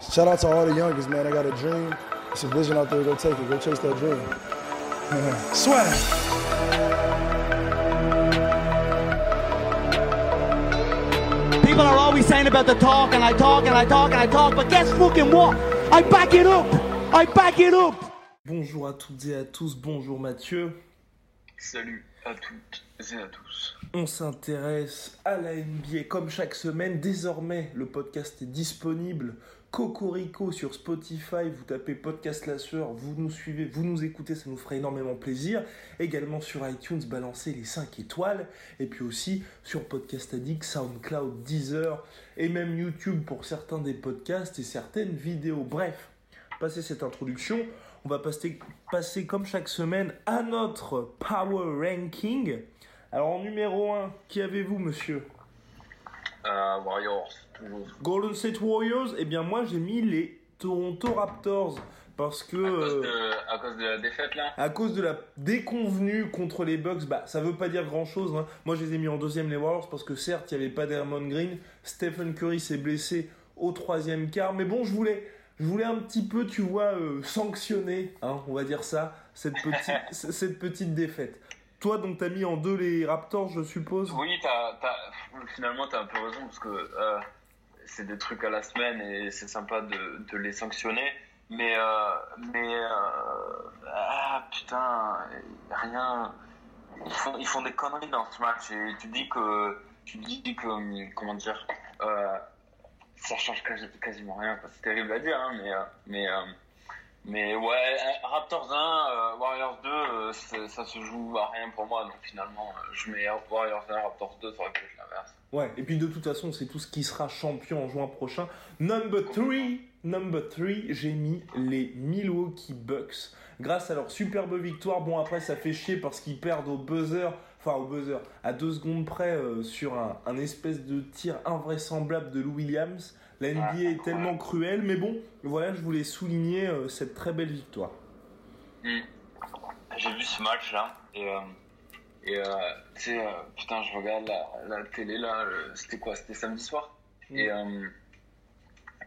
Shout out to all the youngest, man. I got a dream. It's a vision out there. Go take it. Go chase that dream. Swag. People are always saying about the talk, and I talk, and I talk, and I talk, but guess fucking what? I back it up! I back it up! Bonjour à toutes et à tous, bonjour Mathieu. Salut à toutes et à tous. On s'intéresse à la NBA comme chaque semaine. Désormais, le podcast est disponible. Cocorico sur Spotify, vous tapez Podcast La vous nous suivez, vous nous écoutez, ça nous ferait énormément plaisir. Également sur iTunes, balancez les 5 étoiles. Et puis aussi sur Podcast Addict, SoundCloud, Deezer et même YouTube pour certains des podcasts et certaines vidéos. Bref, passé cette introduction, on va passer, comme chaque semaine à notre Power Ranking. Alors en numéro 1, qui avez-vous monsieur? Euh, Warriors. Golden State Warriors Eh bien moi j'ai mis les Toronto Raptors parce que... À, cause euh, de, à cause de la défaite là à cause de la déconvenue contre les Bucks, bah ça veut pas dire grand chose. Moi je les ai mis en deuxième les Warriors parce que certes il n'y avait pas Draymond Green, Stephen Curry s'est blessé au troisième quart, mais bon je voulais, je voulais un petit peu tu vois euh, sanctionner, hein, on va dire ça, cette petite, cette petite défaite. Toi donc t'as mis en deux les Raptors je suppose? Oui, t'as, t'as- finalement t'as un peu raison parce que euh, c'est des trucs à la semaine et c'est sympa de, les sanctionner. Mais, euh, mais euh, ah putain, rien. Ils font, ils font des conneries dans ce match et tu dis que, tu dis que, comment dire, euh, ça change quasi- quasiment rien. C'est terrible à dire, hein, mais, euh, mais, mais ouais, Raptors 1, euh, Warriors 2, euh, ça se joue à rien pour moi. Donc finalement, euh, je mets Warriors 1, Raptors 2, ça aurait pu être l'inverse. Ouais, et puis de toute façon, c'est tout ce qui sera champion en juin prochain. Number 3, number 3, j'ai mis les Milwaukee Bucks. Grâce à leur superbe victoire, bon après ça fait chier parce qu'ils perdent au buzzer, enfin au buzzer, à deux secondes près sur un espèce de tir invraisemblable de Lou Williams. La NBA est tellement cruelle, mais bon, voilà, je voulais souligner euh, cette très belle victoire. Hmm. J'ai vu ce match là et, euh, et euh, tu sais, putain, je regarde la, la télé là, c'était quoi C'était samedi soir Et, euh,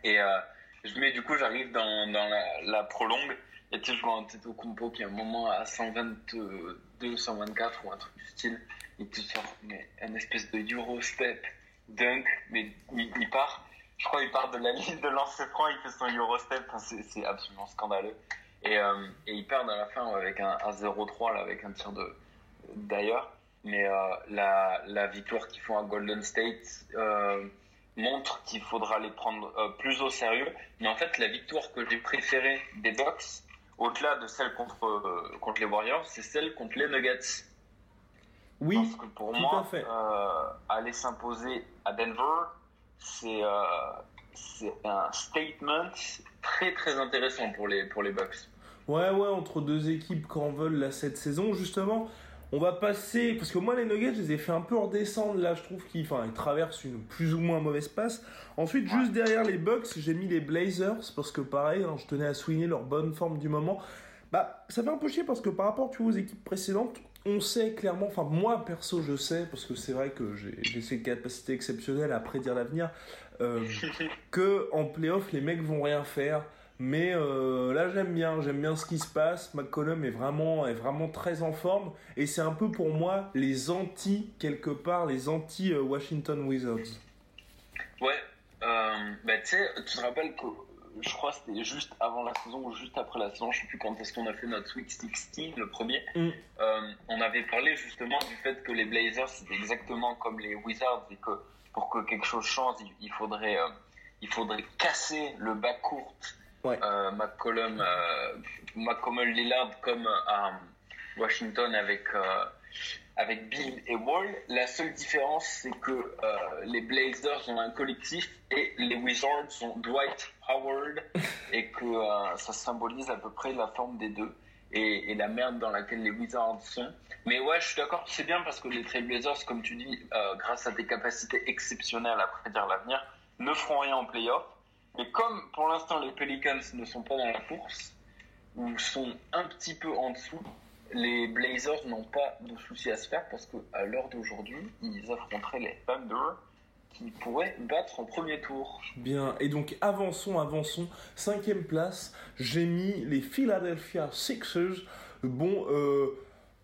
et euh, je mets, du coup, j'arrive dans, dans la, la prolongue et tu sais, je vois un Teto Kumpo qui à un moment à 122, 124 ou un truc du style, il te sort mais un espèce de Eurostep dunk, mais il, il part. Je crois qu'il part de la ligne de lancer franc, il fait son Eurostep, Enfin, c'est absolument scandaleux. Et, euh, et ils perdent à la fin avec un, un 0-3 là, avec un tir de d'ailleurs. Mais euh, la, la victoire qu'ils font à Golden State euh, montre qu'il faudra les prendre euh, plus au sérieux. Mais en fait, la victoire que j'ai préférée des Bucks, au-delà de celle contre, contre les Warriors, c'est celle contre les Nuggets. Oui, Parce que pour tout moi, à fait. aller s'imposer à Denver, c'est euh, c'est un statement très très intéressant pour les, pour les Bucks. Ouais, ouais, entre deux équipes qu'en veulent là cette saison, justement. On va passer, parce que moi les Nuggets, je les ai fait un peu redescendre là, je trouve qu'ils enfin, ils traversent une plus ou moins mauvaise passe. Ensuite, juste derrière les Bucks, j'ai mis les Blazers, parce que pareil, hein, je tenais à souligner leur bonne forme du moment. Bah, ça fait un peu chier parce que par rapport tu vois, aux équipes précédentes, on sait clairement, enfin moi perso je sais, parce que c'est vrai que j'ai ces capacités exceptionnelles à prédire l'avenir, euh, que en playoff les mecs vont rien faire. Mais euh, là j'aime bien, j'aime bien ce qui se passe. McCollum est vraiment, est vraiment très en forme et c'est un peu pour moi les anti quelque part, les anti euh, Washington Wizards. Ouais, euh, bah, tu sais, tu te rappelles que je crois que c'était juste avant la saison ou juste après la saison, je sais plus quand est-ce qu'on a fait notre Sweet 16, le premier. Mm. Euh, on avait parlé justement du fait que les Blazers c'était exactement comme les Wizards et que pour que quelque chose change, il, il faudrait, euh, il faudrait casser le bas court. Ouais. Euh, McCollum, euh, McCollum Lillard comme à Washington avec, avec Bill et Wall. La seule différence, c'est que euh, les Blazers ont un collectif et les Wizards ont Dwight Howard et que euh, ça symbolise à peu près la forme des deux et, et, la merde dans laquelle les Wizards sont. Mais ouais, je suis d'accord, c'est bien parce que les Trailblazers, comme tu dis, euh, grâce à des capacités exceptionnelles à prédire l'avenir, ne feront rien en playoff. Mais comme pour l'instant les Pelicans ne sont pas dans la course, ou sont un petit peu en dessous, les Blazers n'ont pas de soucis à se faire parce qu'à l'heure d'aujourd'hui, ils affronteraient les Thunder qui pourraient battre en premier tour. Bien, et donc avançons, avançons. Cinquième place, j'ai mis les Philadelphia Sixers. Bon, euh,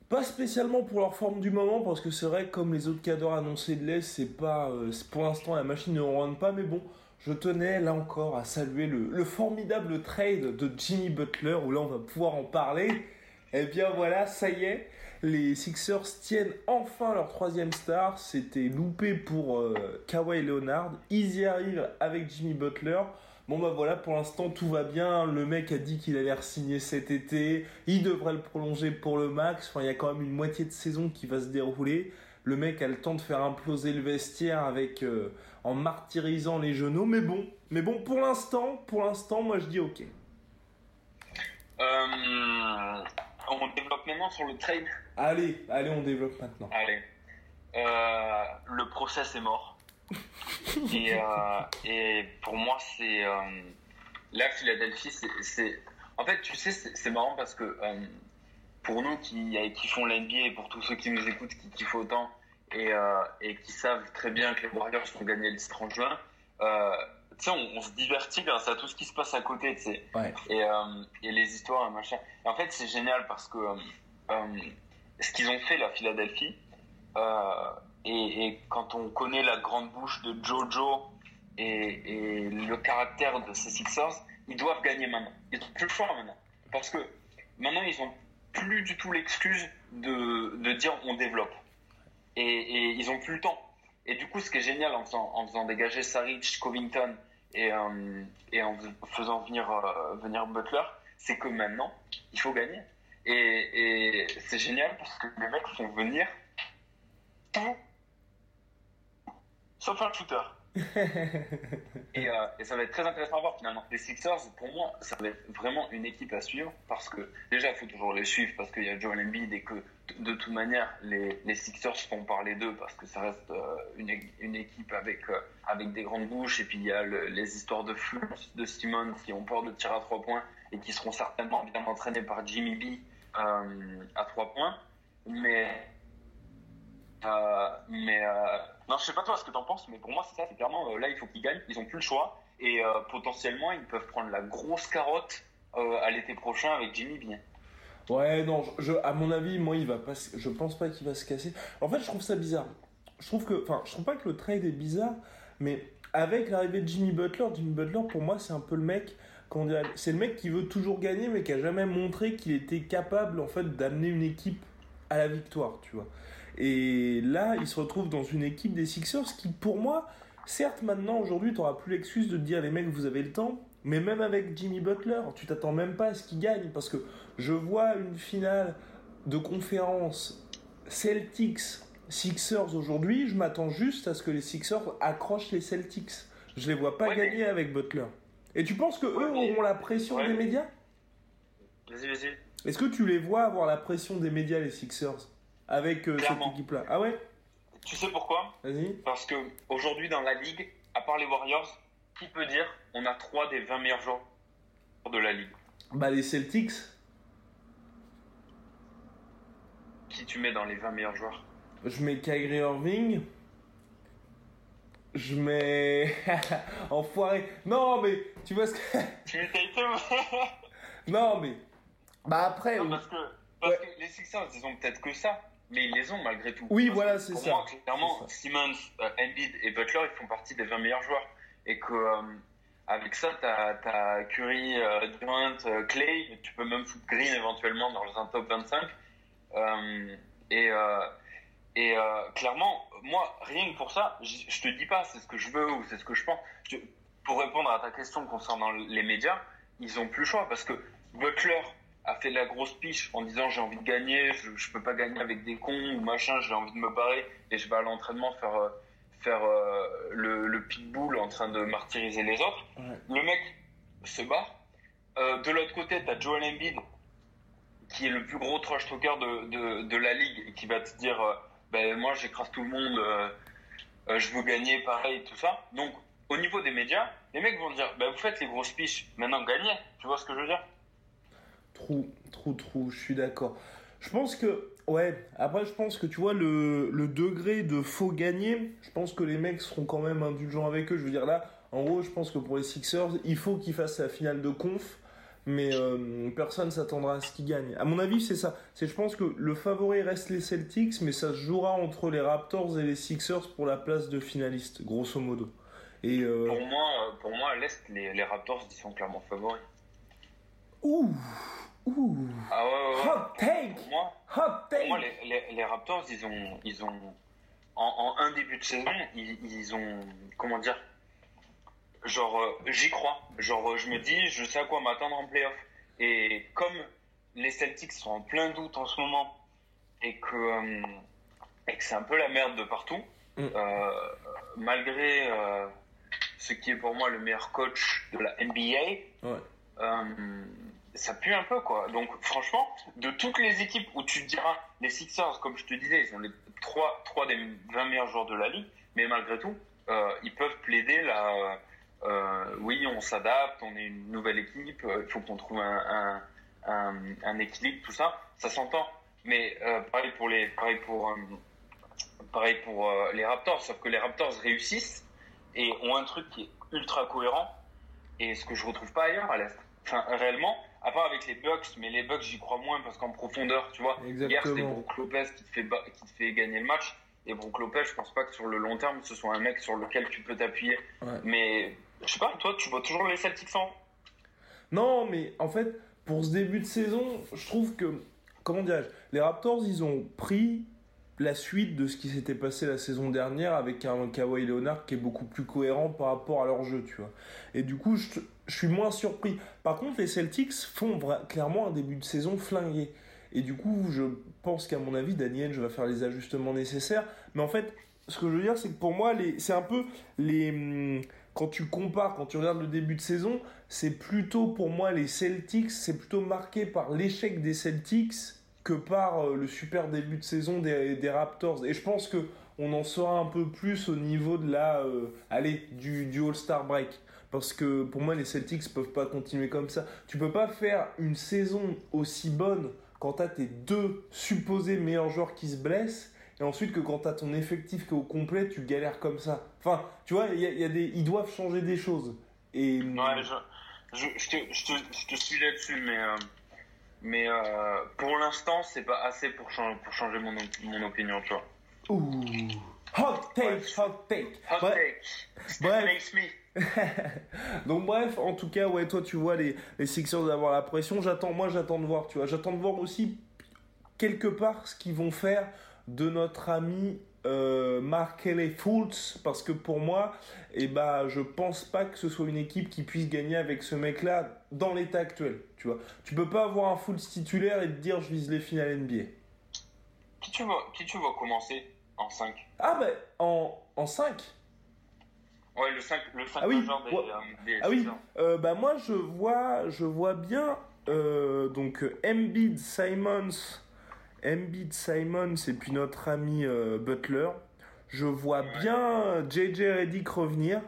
pas spécialement pour leur forme du moment, parce que c'est vrai, comme les autres cadres annoncés de l'Est, c'est pas, euh, pour l'instant la machine ne rentre pas, mais bon, je tenais là encore à saluer le, le formidable trade de Jimmy Butler, où là on va pouvoir en parler. Et bien voilà, ça y est, les Sixers tiennent enfin leur troisième star. C'était loupé pour euh, Kawhi Leonard. Ils y arrivent avec Jimmy Butler. Bon bah voilà, pour l'instant tout va bien. Le mec a dit qu'il allait signer cet été. Il devrait le prolonger pour le max. Enfin, il y a quand même une moitié de saison qui va se dérouler. Le mec a le temps de faire imploser le vestiaire avec euh, en martyrisant les genoux. Mais bon, mais bon, pour l'instant, pour l'instant, moi je dis ok. Euh, on développe maintenant sur le trade. Allez, allez, on développe maintenant. Allez. Euh, le process est mort. et, euh, et pour moi, c'est. Euh, là, Philadelphie, c'est. En fait, tu sais, c'est marrant parce que euh, pour nous qui, qui font l'NBA et pour tous ceux qui nous écoutent, qui kiffent autant et, et qui savent très bien que les Warriors vont gagner le 30 juin, euh, tu sais, on, on, se divertit grâce à tout ce qui se passe à côté, tu sais. Ouais. Et, euh, et les histoires, machin. Et en fait, c'est génial parce que euh, ce qu'ils ont fait, la Philadelphie, euh, et, et, quand on connaît la grande bouche de Jojo et, et le caractère de ces Sixers, ils doivent gagner maintenant. Ils ont plus choix maintenant. Parce que maintenant, ils ont plus du tout l'excuse de, de dire on développe. Et, et ils ont plus le temps. Et du coup, ce qui est génial en faisant, en faisant dégager Saric, Covington et, euh, et en faisant venir, euh, venir Butler, c'est que maintenant, il faut gagner. Et, et c'est génial parce que les mecs font venir tout, sauf un shooter. et, euh, et, ça va être très intéressant à voir finalement. Les Sixers, pour moi, ça va être vraiment une équipe à suivre parce que déjà, il faut toujours les suivre parce qu'il y a Joel Embiid et que de toute manière, les, les Sixers font parler d'eux parce que ça reste euh, une, équipe avec, euh, avec des grandes bouches et puis il y a le, les histoires de flux de Simmons qui ont peur de tirer à trois points et qui seront certainement bien entraînés par Jimmy B euh, à trois points. Mais non, je sais pas toi ce que t'en penses, mais pour moi c'est ça, c'est clairement là il faut qu'ils gagnent, ils ont plus le choix et potentiellement ils peuvent prendre la grosse carotte à l'été prochain avec Jimmy bien. Ouais, non, je, à mon avis, moi il va pas, je pense pas qu'il va se casser. En fait, je trouve ça bizarre. Je trouve que, enfin, je trouve pas que le trade est bizarre, mais avec l'arrivée de Jimmy Butler, Jimmy Butler pour moi c'est un peu le mec c'est le mec qui veut toujours gagner mais qui a jamais montré qu'il était capable en fait d'amener une équipe à la victoire, tu vois. Et là, il se retrouve dans une équipe des Sixers qui, pour moi, certes, maintenant, aujourd'hui, tu n'auras plus l'excuse de te dire les mecs, vous avez le temps. Mais même avec Jimmy Butler, tu t'attends même pas à ce qu'il gagne. Parce que je vois une finale de conférence Celtics Sixers aujourd'hui, je m'attends juste à ce que les Sixers accrochent les Celtics. Je les vois pas Ouais, gagner avec Butler. Et tu penses que eux mais- auront la pression Ouais. des médias? Vas-y, vas-y. Est-ce que tu les vois avoir la pression des médias, les Sixers Avec euh, cette équipe-là? Ah ouais? Tu sais pourquoi? Vas-y. Parce que aujourd'hui dans la ligue, à part les Warriors, qui peut dire on a trois des 20 meilleurs joueurs de la ligue Bah les Celtics. Qui tu mets dans les 20 meilleurs joueurs? Je mets Kyrie Irving. Je mets... Enfoiré. Non mais, tu vois ce que... Tu mets non mais... Bah après... Non, parce que, parce que les Sixers, ils ont peut-être que ça, mais ils les ont malgré tout. Oui, Parce voilà, c'est pour ça. moi, clairement, Simmons, euh, Embiid et Butler, ils font partie des 20 meilleurs joueurs. Et que euh, avec ça, t'as as Curry, euh, Durant, euh, Clay, tu peux même foutre Green éventuellement dans un top 25. Euh, et et clairement, moi, rien que pour ça, je te dis pas c'est ce que je veux ou c'est ce que je pense. Pour répondre à ta question concernant les médias, ils ont plus le choix parce que Butler, a fait la grosse piche en disant j'ai envie de gagner, je, je peux pas gagner avec des cons ou machin, j'ai envie de me barrer et je vais à l'entraînement faire faire euh, le, le pitbull en train de martyriser les autres. Ouais. Le mec se bat. Euh, de l'autre côté, t'as Joel Embiid qui est le plus gros trash talker de, de, de la ligue et qui va te dire euh, ben moi j'écrase tout le monde, euh, je veux gagner pareil tout ça. Donc au niveau des médias, les mecs vont dire ben vous faites les grosses piches, maintenant gagnez. Tu vois ce que je veux dire? Trou, trou, trou, je suis d'accord. Je pense que, ouais, après, je pense que tu vois, le, le degré de faux gagner, je pense que les mecs seront quand même indulgents avec eux. Je veux dire, là, en gros, je pense que pour les Sixers, il faut qu'ils fassent la finale de conf, mais euh, personne s'attendra à ce qu'ils gagnent. À mon avis, c'est ça. C'est, je pense que le favori reste les Celtics, mais ça se jouera entre les Raptors et les Sixers pour la place de finaliste, grosso modo. Et, euh, Pour moi, euh, pour moi à l'Est, les, les Raptors ils sont clairement favoris. ouh, ouh, Ah ouais, ouais, ouais. hot take, Pour moi, hot pour take. moi les, les, les Raptors, ils ont, ils ont en, en un début de saison, ils, ils ont, comment dire, genre, euh, j'y crois. Genre, je me dis, je sais à quoi m'attendre en playoff. Et comme les Celtics sont en plein doute en ce moment et que, euh, et que c'est un peu la merde de partout, Mm. euh, malgré ce qui est pour moi le meilleur coach de la NBA, Ouais. Ça pue un peu quoi. Donc franchement, de toutes les équipes où tu te diras, les Sixers, comme je te disais, ils sont les trois, trois des 20 meilleurs joueurs de la ligue, mais malgré tout, euh, ils peuvent plaider là. Euh, oui, on s'adapte, on est une nouvelle équipe, euh, il faut qu'on trouve un, équilibre, tout ça, ça s'entend. Mais euh, pareil pour les, pareil pour, pareil pour les Raptors, sauf que les Raptors réussissent et ont un truc qui est ultra cohérent et ce que je retrouve pas ailleurs à l'est. Enfin, réellement, à part avec les Bucks, mais les Bucks j'y crois moins parce qu'en profondeur, tu vois, hier c'était Exactement. Brook Lopez qui te fait qui te fait gagner le match et Brook Lopez, je pense pas que sur le long terme ce soit un mec sur lequel tu peux t'appuyer. Ouais. Mais je sais pas, toi tu vois toujours les Celtics en Non, mais en fait, pour ce début de saison, je trouve que, comment dirais-je, les Raptors, ils ont pris la suite de ce qui s'était passé la saison dernière avec un Kawhi Leonard qui est beaucoup plus cohérent par rapport à leur jeu, tu vois. Et du coup, je, je suis moins surpris. Par contre, les Celtics font clairement un début de saison flingué. Et du coup, je pense qu'à mon avis, Daniel, je vais faire les ajustements nécessaires. Mais en fait, ce que je veux dire, c'est que pour moi, c'est un peu les. hum, Quand tu compares, quand tu regardes le début de saison, c'est plutôt pour moi les Celtics, c'est plutôt marqué par l'échec des Celtics que par euh, le super début de saison des, des Raptors. Et je pense que on en saura un peu plus au niveau de la, euh, allez, du, du All-Star break. Parce que pour moi, les Celtics peuvent pas continuer comme ça. Tu peux pas faire une saison aussi bonne quand t'as tes deux supposés meilleurs joueurs qui se blessent et ensuite que quand t'as ton effectif qui est au complet, tu galères comme ça. Enfin, tu vois, il y a, y a des, ils doivent changer des choses. Et Ouais, je, je, je, te, je, te, je te suis là-dessus, mais, euh, mais euh, pour l'instant, c'est pas assez pour changer, pour changer mon, mon opinion, tu vois. Ouh. Hot take, hot take. Hot take. Bref. Smith. Donc bref, en tout cas, ouais, toi tu vois les, les Sixers avoir la pression. J'attends, moi j'attends de voir, tu vois. J'attends de voir aussi quelque part ce qu'ils vont faire de notre ami euh, Markelly Fultz parce que pour moi, eh ben, je pense pas que ce soit une équipe qui puisse gagner avec ce mec-là dans l'état actuel, tu vois. Tu peux pas avoir un Fultz titulaire et te dire je vise les finales NBA. Qui tu vois, qui tu vois commencer? En 5 Ah bah en, en 5 Ouais, le 5, le 5 Ah oui, majeur des, ouais. euh, des Ah oui, euh, bah moi je vois, je vois bien euh, donc Embiid, Simons, Embiid, Simons et puis notre ami Butler. Je vois Ouais. bien JJ Redick revenir.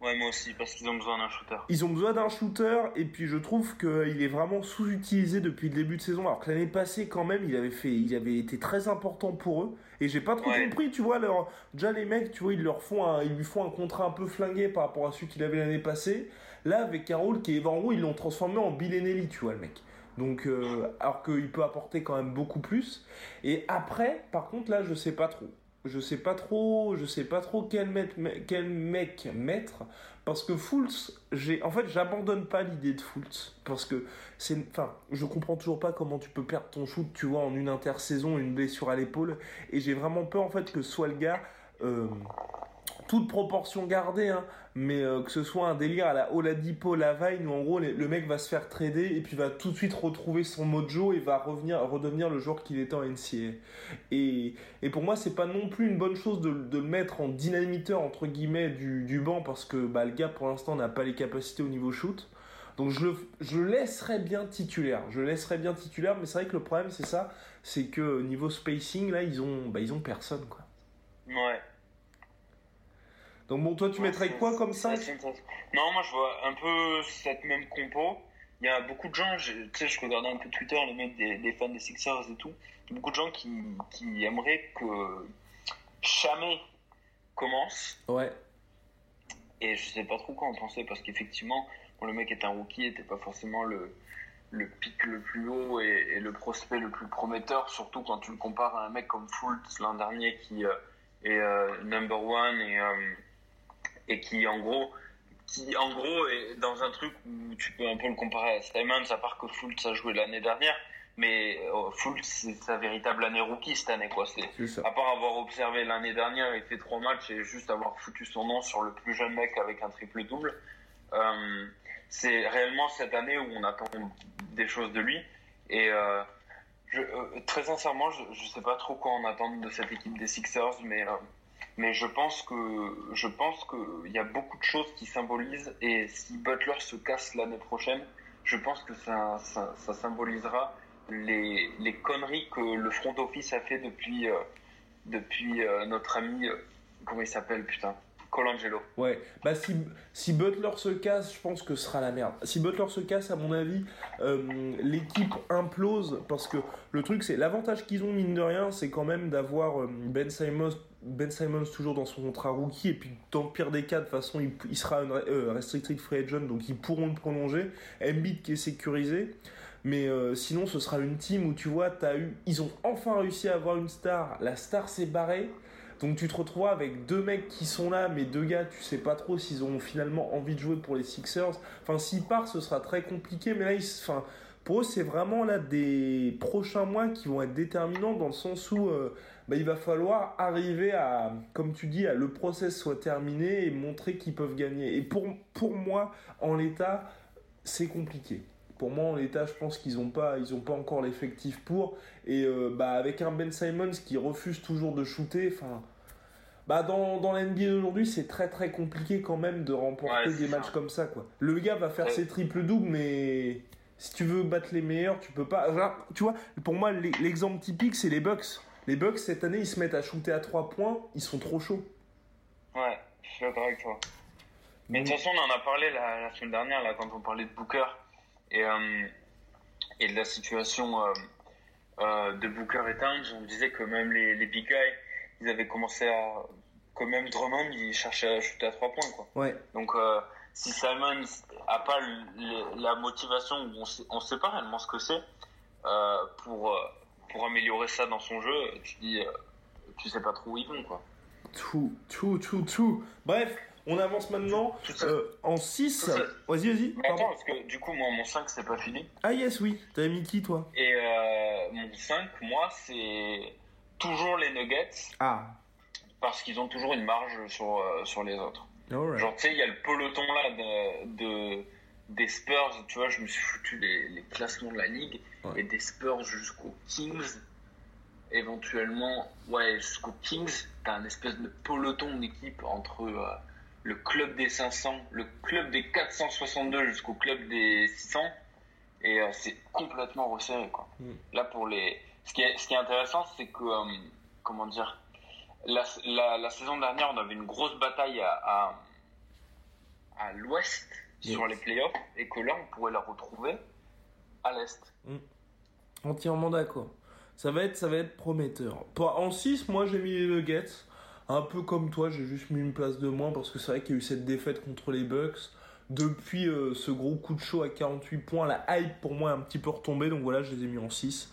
Ouais, moi aussi, parce qu'ils ont besoin d'un shooter. Ils ont besoin d'un shooter et puis je trouve qu'il est vraiment sous-utilisé depuis le début de saison. Alors que l'année passée quand même, il avait fait, il avait été très important pour eux. Et j'ai pas trop Ouais. compris, tu vois, leur, déjà les mecs, tu vois, ils leur font un, ils lui font un contrat un peu flingué par rapport à celui qu'il avait l'année passée. Là, avec rôle qui est en gros, ils l'ont transformé en Bill tu vois, le mec. Donc, euh, alors qu'il peut apporter quand même beaucoup plus. Et après, par contre, là, je sais pas trop. Je sais pas trop, je sais pas trop quel, mec- quel mec mettre parce que Fultz, j'ai en fait, j'abandonne pas l'idée de Fultz parce que c'est enfin, je comprends toujours pas comment tu peux perdre ton shoot, tu vois, en une intersaison, une blessure à l'épaule et j'ai vraiment peur en fait que soit le gars euh, toute proportion gardée, hein, mais euh, que ce soit un délire à la Oladipo Lavine où en gros le mec va se faire trader et puis va tout de suite retrouver son mojo et va revenir redevenir le joueur qu'il était en NCA. Et, et pour moi c'est pas non plus une bonne chose de, de le mettre en dynamiteur entre guillemets du, du banc parce que bah, le gars pour l'instant n'a pas les capacités au niveau shoot. Donc je je le laisserais bien titulaire. Je le laisserais bien titulaire, mais c'est vrai que le problème c'est ça, c'est que niveau spacing là ils ont, bah, ils ont personne quoi. Ouais. Donc bon, toi, tu mettrais quoi comme ça Non, moi, je vois un peu cette même compo. Il y a beaucoup de gens, tu sais, je regardais un peu Twitter, les mecs des, fans des Sixers et tout. Il y a beaucoup de gens qui, qui aimeraient que Chamé commence. Ouais. Et je sais pas trop quoi en penser parce qu'effectivement, le mec est un rookie, était pas forcément le, le pic le plus haut et, le prospect le plus prometteur, surtout quand tu le compares à un mec comme Fultz l'an dernier qui euh, est euh, number one et euh, et qui en gros qui en gros est dans un truc où tu peux un peu le comparer à Simons à part que Fultz a joué l'année dernière mais euh, Fultz c'est sa véritable année rookie cette année quoi. C'est à part avoir observé l'année dernière et fait trois matchs et juste avoir foutu son nom sur le plus jeune mec avec un triple double euh, c'est réellement cette année où on attend des choses de lui. Et euh, je, euh, très sincèrement je, je sais pas trop quoi en attendre de cette équipe des Sixers mais mais je pense que je pense qu'il y a beaucoup de choses qui symbolisent et si Butler se casse l'année prochaine, je pense que ça, ça, symbolisera les, les, conneries que le front office a fait depuis euh, depuis euh, notre ami euh, comment il s'appelle putain Colangelo. Ouais, bah si, si Butler se casse, je pense que ce sera la merde. Si Butler se casse, à mon avis, l'équipe implose parce que le truc, c'est l'avantage qu'ils ont, mine de rien, c'est quand même d'avoir Ben Simons. Ben Simons toujours dans son contrat rookie et puis dans le pire des cas de toute façon il, sera un euh, restricted free agent donc ils pourront le prolonger. Embiid qui est sécurisé. Mais euh, sinon ce sera une team où tu vois as eu ils ont enfin réussi à avoir une star. La star s'est barrée. Donc tu te retrouves avec deux mecs qui sont là, mais deux gars, tu sais pas trop s'ils ont finalement envie de jouer pour les Sixers. Enfin, s'ils partent, ce sera très compliqué, mais là, pour eux, c'est vraiment là des prochains mois qui vont être déterminants dans le sens où euh, bah, il va falloir arriver à, comme tu dis, à le process soit terminé et montrer qu'ils peuvent gagner. Et pour, pour moi, en l'état, c'est compliqué. Pour moi en l'état je pense qu'ils n'ont pas ils ont pas encore l'effectif pour. Et euh, bah avec un Ben Simons qui refuse toujours de shooter enfin bah dans, dans l'NBA d'aujourd'hui c'est très très compliqué quand même de remporter Ouais, des matchs comme ça quoi. Le gars va faire Ouais. ses triples doubles mais si tu veux battre les meilleurs tu peux pas. Tu vois pour moi l'e- l'exemple typique c'est les Bucks les Bucks cette année ils se mettent à shooter à 3 points ils sont trop chauds Ouais, je suis d'accord avec toi. Mais de toute façon, on en a parlé la, la semaine dernière, là, quand on parlait de Booker et, euh, et de la situation euh, euh, de Booker et Towns. On disait que même les, les big guys, ils avaient commencé à. Que même Drummond, il cherchait à shooter à trois points, quoi. ouais Donc, si Simon a pas le- la motivation, on sait, on sait pas réellement ce que c'est, pour, pour améliorer ça dans son jeu, tu dis, euh, tu sais pas trop où ils vont, quoi. tout tout tout tout bref on avance maintenant euh, en 6 Tout ça. vas-y vas-y attends, parce que du coup, moi, mon 5, c'est pas fini. ah yes oui. T'avais mis qui toi? Et euh, mon 5, moi, c'est toujours les Nuggets, ah. Parce qu'ils ont toujours une marge sur, sur les autres. Genre, tu sais, il y a le peloton là de, de- des Spurs, tu vois, je me suis foutu les, les classements de la ligue, Ouais. et des Spurs jusqu'aux Kings, éventuellement, ouais, jusqu'aux Kings, t'as un espèce de peloton d'équipe entre euh, le club des 500, le club des 462 jusqu'au club des 600, et euh, c'est complètement resserré, quoi. Mm. Là, pour les... Ce qui est, ce qui est intéressant, c'est que, euh, comment dire, la, la, la saison dernière, on avait une grosse bataille à, à, à l'ouest Yes. sur les playoffs et que là, on pourrait la retrouver à l'est. Entièrement d'accord. Ça va être, ça va être prometteur. En 6, moi j'ai mis les Nuggets. Un peu comme toi, j'ai juste mis une place de moins parce que c'est vrai qu'il y a eu cette défaite contre les Bucks. Depuis euh, ce gros coup de chaud à 48 points, la hype pour moi est un petit peu retombée, donc voilà, je les ai mis en 6.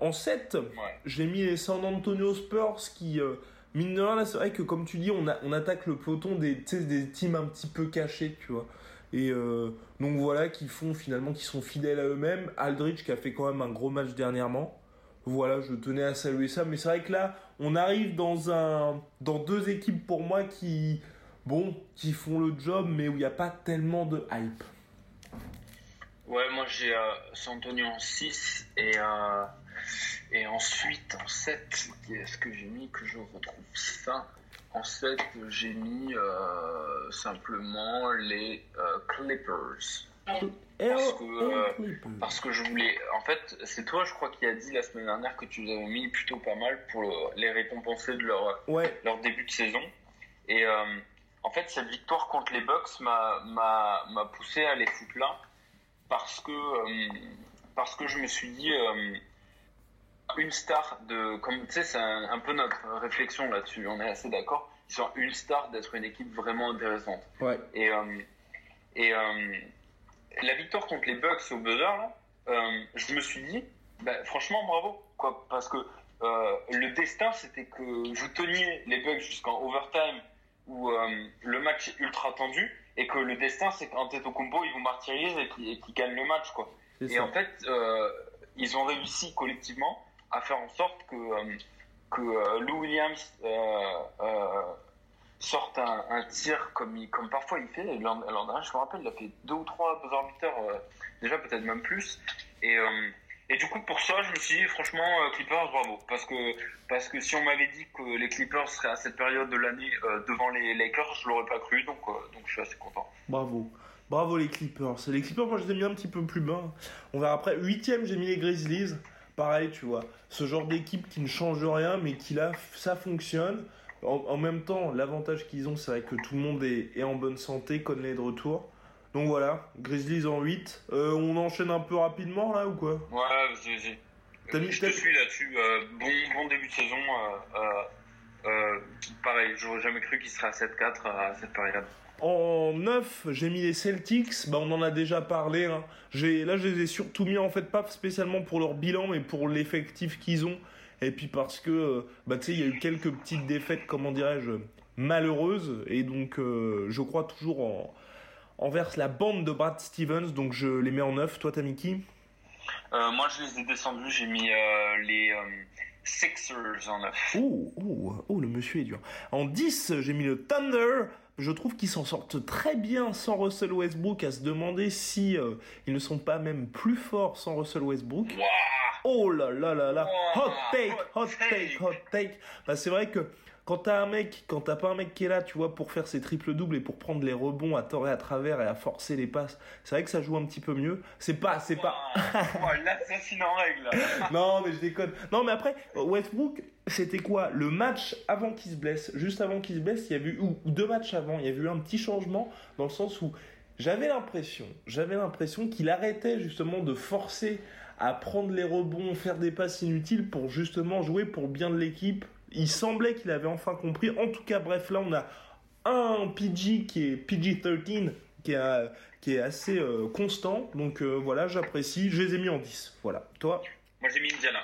En 7, Ouais. j'ai mis les San Antonio Spurs qui, euh, mine de rien, là c'est vrai que comme tu dis, on, a, on attaque le peloton des, des teams un petit peu cachés, tu vois. Et euh, donc voilà, qui font finalement, qui sont fidèles à eux-mêmes. Aldridge qui a fait quand même un gros match dernièrement. Voilà, je tenais à saluer ça. Mais c'est vrai que là, on arrive dans un, dans deux équipes pour moi qui, bon, qui font le job, mais où il n'y a pas tellement de hype. Ouais, moi j'ai euh, San Antonio en 6 et, euh, et ensuite en 7, qu'est-ce que j'ai mis que je retrouve ça? En 7, j'ai mis euh, simplement les euh, Clippers. Parce que, euh, parce que je voulais. En fait, c'est toi, je crois, qui a dit la semaine dernière que tu les avais mis plutôt pas mal pour le- les récompenser de leur, Ouais, leur début de saison. Et en fait, cette victoire contre les Bucks m'a poussé à les foutre là parce que parce que je me suis dit une star de comme tu sais c'est un, un peu notre réflexion là-dessus. On est assez d'accord. Ils sont une star d'être une équipe vraiment intéressante. ouais. Et, euh, et euh, la victoire contre les Bucks au buzzer, là, euh, je me suis dit, bah, franchement, bravo. Quoi, parce que le destin, c'était que vous teniez les Bucks jusqu'en overtime où le match est ultra tendu et que le destin, c'est qu'Antetokounmpo, il vous martyrise et qu'il et qu'il gagne le match. Quoi. Et ça. en fait, ils ont réussi collectivement à faire en sorte que, euh, que euh, Lou Williams euh, sorte un, tir comme, comme parfois il fait. L'an dernier, je me rappelle, il a fait deux ou trois buzzer beaters, déjà peut-être même plus. Et, et du coup, pour ça, je me suis dit, franchement, Clippers, bravo. Parce que, parce que si on m'avait dit que les Clippers seraient à cette période de l'année devant les Lakers, je l'aurais pas cru. Donc, donc je suis assez content. Bravo. Bravo les Clippers. Les Clippers, moi je les ai mis un petit peu plus bas. On verra après. Huitième, j'ai mis les Grizzlies. Pareil, tu vois. Ce genre d'équipe qui ne change rien, mais qui là, ça fonctionne. En, en même temps, l'avantage qu'ils ont, c'est que tout le monde est, est en bonne santé. Est de retour. Donc voilà, Grizzlies en 8. Euh, on enchaîne un peu rapidement là ou quoi? Ouais, T'as mis- je te suis là-dessus. Euh, bon, bon début de saison. Euh, pareil, j'aurais jamais cru qu'il serait à 7-4 à cette période. En 9, j'ai mis les Celtics. Bah, on en a déjà parlé. Hein. J'ai, là, je les ai surtout mis, en fait, pas spécialement pour leur bilan, mais pour l'effectif qu'ils ont. Et puis parce que, euh, bah, tu sais, il y a eu quelques petites défaites, comment dirais-je, malheureuses. Et donc, euh, je crois toujours en, envers la bande de Brad Stevens. Donc, je les mets en 9. Toi, t'as mis qui Euh, moi, je les ai descendus. J'ai mis euh, les Sixers en 9. Oh, oh, oh, le monsieur est dur. En 10, j'ai mis le Thunder. Je trouve qu'ils s'en sortent très bien sans Russell Westbrook, à se demander si euh, ils ne sont pas même plus forts sans Russell Westbrook. Oh là là là là, Wow, hot take, hot hot take, hot take. Bah c'est vrai que quand t'as un mec, quand t'as pas un mec qui est là, tu vois, pour faire ses triples doubles et pour prendre les rebonds à tort et à travers et à forcer les passes, c'est vrai que ça joue un petit peu mieux. C'est pas, c'est pas. L'assassin en règle. non, mais je déconne. Non, mais après, Westbrook, c'était quoi? Le match avant qu'il se blesse, juste avant qu'il se blesse, il y a eu, ou deux matchs avant, il y avait eu un petit changement dans le sens où j'avais l'impression, j'avais l'impression qu'il arrêtait justement de forcer à prendre les rebonds, faire des passes inutiles pour justement jouer pour le bien de l'équipe. Il semblait qu'il avait enfin compris. En tout cas, bref, là, on a un PG qui est PG-13 qui est, qui est assez euh, constant. Donc euh, voilà, j'apprécie. Je les ai mis en 10. Voilà. Toi? Moi, j'ai mis Indiana.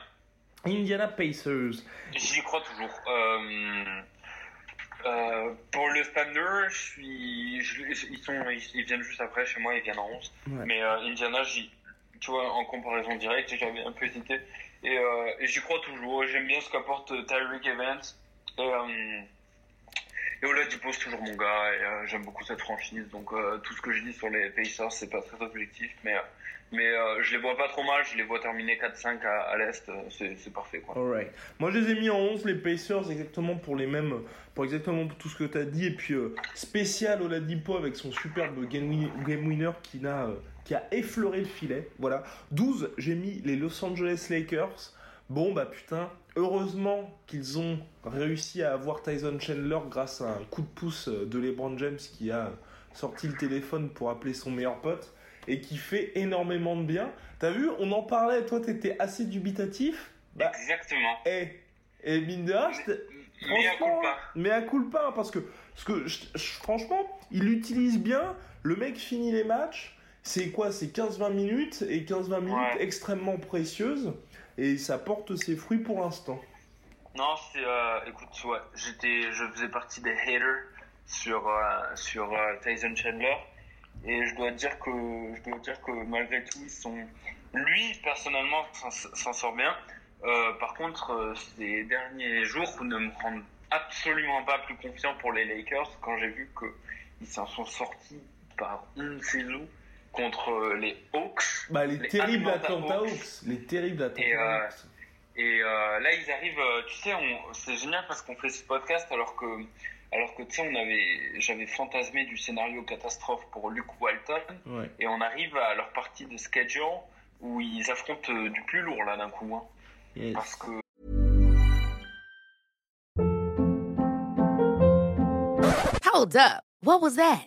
Indiana Pacers. J'y crois toujours. Euh, euh, pour le Thunder, je suis, je- ils sont, ils, ils viennent juste après chez moi, ils viennent en 11. Ouais. Mais euh, Indiana, j'y, tu vois, en comparaison directe, j'avais un peu hésité. Et, euh, j'y crois toujours. J'aime bien ce qu'apporte euh, Tyreek Evans. Et, euh, et c'est toujours mon gars. Euh, j'aime beaucoup cette franchise. Donc euh, tout ce que je dis sur les Pacers, c'est pas très objectif, mais mais je les vois pas trop mal. Je les vois terminer 4-5 à, l'est. C'est parfait, quoi. Alright. Moi, je les ai mis en 11, les Pacers, exactement pour les mêmes, pour exactement tout ce que tu as dit. Et puis, spécial Oladipo avec son superbe game, game winner qui, n'a, qui a effleuré le filet. Voilà. 12, j'ai mis les Los Angeles Lakers. Bon, bah putain, heureusement qu'ils ont réussi à avoir Tyson Chandler grâce à un coup de pouce euh, de LeBron James qui a sorti le téléphone pour appeler son meilleur pote et qui fait énormément de bien. T'as vu, on en parlait, toi t'étais assez dubitatif. Bah, Exactement. et, et mine de rien, Mais à franchement, culpa. mais à parce que, parce que je- je- franchement, il l'utilise bien, le mec finit les matchs, c'est quoi, c'est 15-20 minutes, et 15-20 minutes Ouais. extrêmement précieuses, et ça porte ses fruits pour l'instant. Non, c'est euh, écoute, ouais, j'étais, je faisais partie des haters sur euh, sur euh, Tyson Chandler et je dois dire que je dois dire que malgré tout ils sont, lui personnellement s'en- sort bien. Par contre, ces derniers jours ne me rendent absolument pas plus confiant pour les Lakers quand j'ai vu qu'ils s'en sont sortis par une saison contre les Hawks. Bah, les, terribles Atlanta Hawks. Les terribles Atlanta Et, euh, Hawks. Et euh, là, ils arrivent, euh, tu sais, on- c'est génial parce qu'on fait ce podcast alors que, alors que tu sais, on avait, j'avais fantasmé du scénario catastrophe pour Luke Walton Ouais. et on arrive à leur partie de schedule où ils affrontent euh, du plus lourd là d'un coup. hein. Yes. Parce que Hold up. What was that?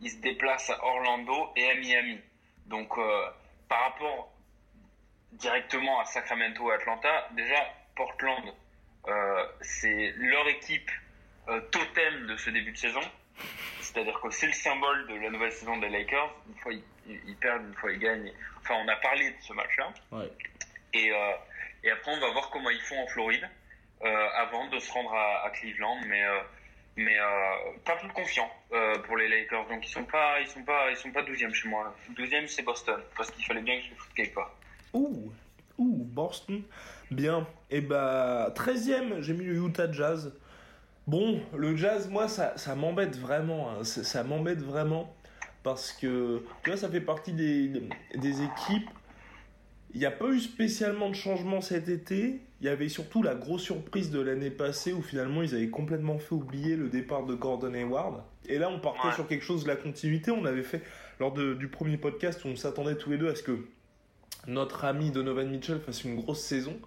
ils se déplacent à Orlando et à Miami. Donc euh, par rapport directement à Sacramento et Atlanta, déjà Portland, euh, c'est leur équipe euh, totem de ce début de saison. C'est-à-dire que c'est le symbole de la nouvelle saison des Lakers. Une fois ils, perdent, une fois ils gagnent. Enfin, on a parlé de ce match-là. Ouais. Et, et après, on va voir comment ils font en Floride avant de se rendre à, à Cleveland. Mais, mais euh, pas plus confiant euh, pour les Lakers. Donc ils sont pas, ils sont pas, ils sont pas 12e chez moi. 12e c'est Boston parce qu'il fallait bien que je foute quelque part. Ouh, Boston. Bien. Et bah, 13ème, j'ai mis le Utah Jazz. Bon, le Jazz, moi, ça, ça m'embête vraiment. hein. Ça, ça m'embête vraiment. Parce que, tu vois, ça fait partie des, des équipes. Il n'y a pas eu spécialement de changement cet été. Il y avait surtout la grosse surprise de l'année passée où finalement ils avaient complètement fait oublier le départ de Gordon Hayward. Et là, on partait Ouais. sur quelque chose de la continuité. On avait fait, lors de- du premier podcast, où on s'attendait tous les deux à ce que notre ami Donovan Mitchell fasse une grosse saison.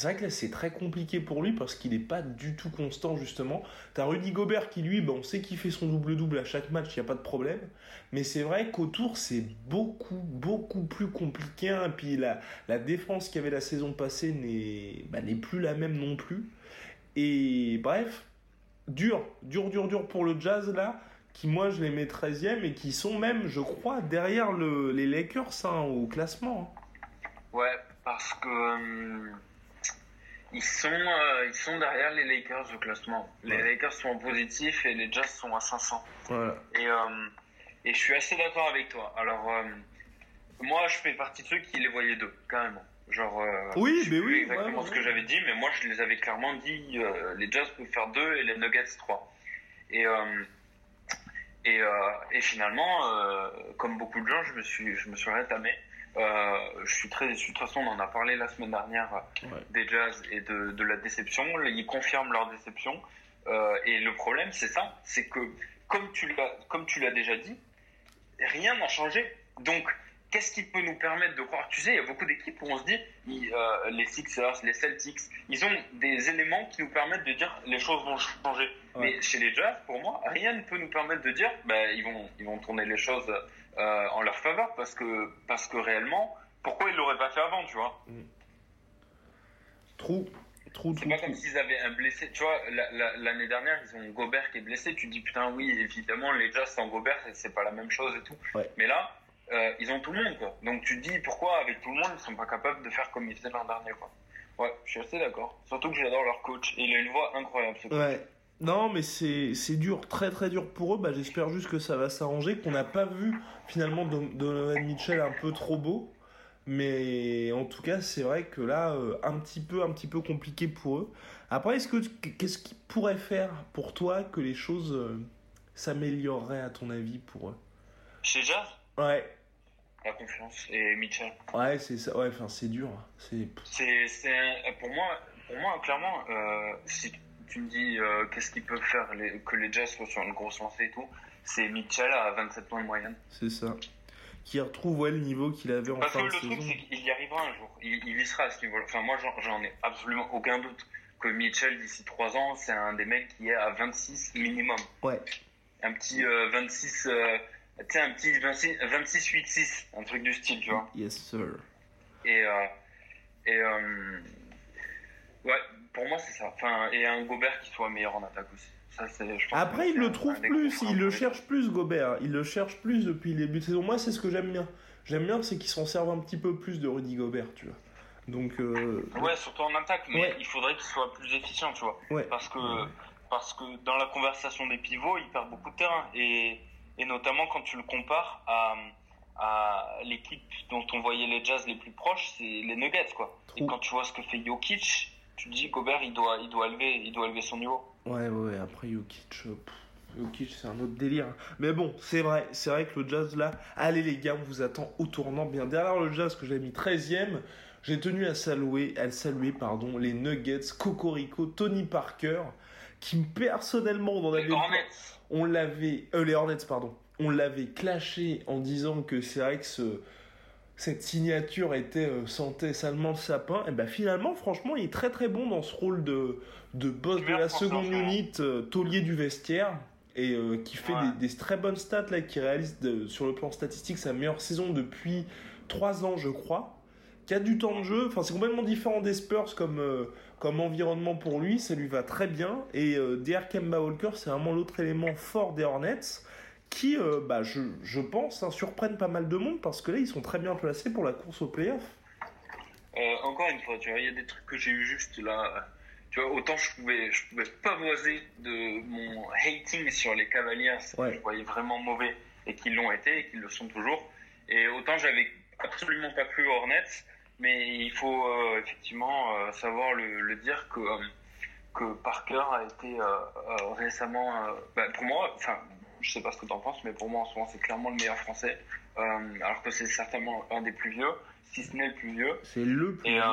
C'est vrai que là, c'est très compliqué pour lui parce qu'il n'est pas du tout constant, justement. T'as Rudy Gobert qui, lui, ben, on sait qu'il fait son double-double à chaque match, il n'y a pas de problème. Mais c'est vrai qu'autour, c'est beaucoup, beaucoup plus compliqué. Et puis la, la défense qu'il y avait la saison passée n'est bah, n'est plus la même non plus. Et bref, dur, dur, dur, dur pour le Jazz, là, qui, moi, je les mets 13e et qui sont même, je crois, derrière le, les Lakers hein, au classement. hein. Ouais, parce que euh, ils sont, euh, ils sont derrière les Lakers au classement. Les Ouais. Lakers sont en positif et les Jazz sont à 500. Voilà. Et, euh, et je suis assez d'accord avec toi. Alors, euh, moi, je fais partie de ceux qui les voyaient deux, carrément. Genre, euh, Oui, je mais oui, exactement ouais, ce que j'avais dit, mais moi, je les avais clairement dit euh, les Jazz peuvent faire deux et les Nuggets trois. Et, euh, et, euh, et finalement, euh, comme beaucoup de gens, je me suis, je me suis rétamé. Euh, je suis très déçu. De toute façon, on en a parlé la semaine dernière Ouais. des Jazz et de, de la déception. Ils confirment leur déception. Euh, et le problème, c'est ça, c'est que comme tu l'as, comme tu l'as déjà dit, rien n'a changé. Donc, qu'est-ce qui peut nous permettre de croire? Tu sais, il y a beaucoup d'équipes où on se dit, ils, euh, les Sixers, les Celtics, ils ont des éléments qui nous permettent de dire les choses vont changer. Ouais. Mais chez les Jazz, pour moi, rien ne peut nous permettre de dire, bah, ils vont, ils vont tourner les choses euh, en leur faveur parce que, parce que réellement, pourquoi ils l'auraient pas fait avant, tu vois Trou, trou, C'est trou, pas trou. comme s'ils avaient un blessé. Tu vois, la- la- l'année dernière, ils ont Gobert qui est blessé. Tu te dis, putain, oui, évidemment, les Jazz sans Gobert, c'est- c'est pas la même chose et tout. Ouais. Mais là, euh, ils ont tout le monde, quoi. Donc tu te dis, pourquoi avec tout le monde, ils sont pas capables de faire comme ils faisaient l'an dernier, quoi. Ouais, je suis assez d'accord. Surtout que j'adore leur coach. Et il a une voix incroyable, ce coach. Ouais. Non, mais c'est dur, très très dur pour eux. Bah, J'espère juste que ça va s'arranger, qu'on n'a pas vu finalement Don- Donovan Mitchell un peu trop beau. Mais en tout cas, c'est vrai que là, euh, un petit peu, un petit peu compliqué pour eux. Après, est-ce que qu'est-ce qui pourrait faire pour toi que les choses euh, s'amélioreraient à ton avis pour eux? Chez Jazz, Ouais, la confiance. Et Mitchell. ouais, c'est ça. Ouais, enfin, c'est dur. C'est C'est, c'est pour moi, pour moi, clairement, euh, si tu me dis euh, qu'est-ce qu'ils peuvent faire les- que les Jazz soient sur une grosse lancée et tout, c'est Mitchell à 27 points de moyenne. c'est ça. Qui retrouve ouais, le niveau qu'il avait en Parce que fin le de truc, saison. c'est qu'il y arrivera un jour. Il, il y sera à ce niveau. Enfin, moi, j'en, ai absolument aucun doute que Mitchell, d'ici 3 ans, c'est un des mecs qui est à 26 minimum. Ouais. Un petit euh, 26, euh, tu sais, un petit 26, 26 8-6, un truc du style, tu vois. Yes sir. Et, euh, et euh, ouais, pour moi, c'est ça. Enfin, et un Gobert qui soit meilleur en attaque aussi. Ça, c'est, je pense Après, il le trouve plus, il le cherche plus, Gobert. Il le cherche plus depuis le début de saison. Moi, c'est ce que j'aime bien. J'aime bien, c'est qu'il s'en serve un petit peu plus de Rudy Gobert, tu vois. Donc, euh, Ouais, surtout en attaque, mais Ouais. il faudrait qu'il soit plus efficient, tu vois. ouais. Parce que, parce que dans la conversation des pivots, il perd beaucoup de terrain. Et, et notamment quand tu le compares à, à l'équipe dont on voyait les Jazz les plus proches, c'est les Nuggets, quoi. Et quand tu vois ce que fait Jokic, tu te dis Gobert, il doit, il doit élever, il doit élever son niveau. Ouais, ouais, ouais, après Jokic, euh, Jokic c'est un autre délire. Mais bon, c'est vrai, c'est vrai que le Jazz là, allez les gars, on vous attend au tournant. Bien derrière le Jazz que j'ai mis 13ème, j'ai tenu à saluer, à saluer pardon, les Nuggets, Cocorico, Tony Parker, qui me personnellement, on en Les avait Hornets, on l'avait, euh, les Hornets, pardon, on l'avait clashé en disant que c'est vrai que ce, cette signature était euh, sentait salement le sapin. Et ben finalement, franchement, il est très très bon dans ce rôle de, de boss de la seconde unit, euh, taulier du vestiaire. Et euh, qui fait Ouais. des, des très bonnes stats là, qui réalise de- sur le plan statistique sa meilleure saison depuis 3 ans, je crois. Qui a du temps de jeu, enfin c'est complètement différent des Spurs comme, euh, comme environnement pour lui, ça lui va très bien. Et DR Kemba Walker, c'est vraiment l'autre élément fort des Hornets qui, euh, bah, je, je pense, hein, surprennent pas mal de monde parce que là, ils sont très bien placés pour la course au playoff. Euh, encore une fois, tu vois, il y a des trucs que j'ai eu juste là. Tu vois, autant je pouvais, je pouvais pavoiser de mon hating sur les Cavaliers, Ouais. que je voyais vraiment mauvais et qu'ils l'ont été et qu'ils le sont toujours. Et autant j'avais absolument pas cru Hornets, mais il faut euh, effectivement euh, savoir le, le dire que que Parker a été récemment, bah, pour moi, enfin, je sais pas ce que tu en penses, mais pour moi en ce moment c'est clairement le meilleur français, euh, alors que c'est certainement un des plus vieux, si ce n'est le plus vieux. C'est le plus. Et, euh,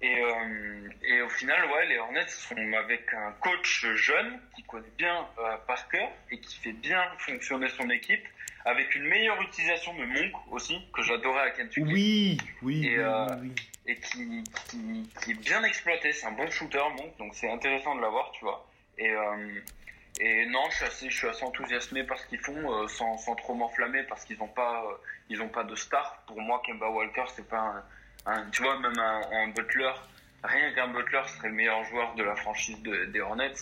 et, euh, et au final, ouais, les Hornets sont avec un coach jeune qui connaît bien Parker et qui fait bien fonctionner son équipe, avec une meilleure utilisation de Monk aussi, que j'adorais à Kentucky, oui, oui, Et, oui, oui, et qui, qui, qui est bien exploité. C'est un bon shooter, Monk, donc c'est intéressant de l'avoir, tu vois. Et, et non, je suis assez, je suis assez enthousiasmé par ce qu'ils font, euh, sans, sans trop m'enflammer, parce qu'ils n'ont pas, euh, ils ont pas de star. Pour moi, Kemba Walker, c'est pas un, un- tu vois, même un, un Butler, rien qu'un Butler serait le meilleur joueur de la franchise de- des Hornets.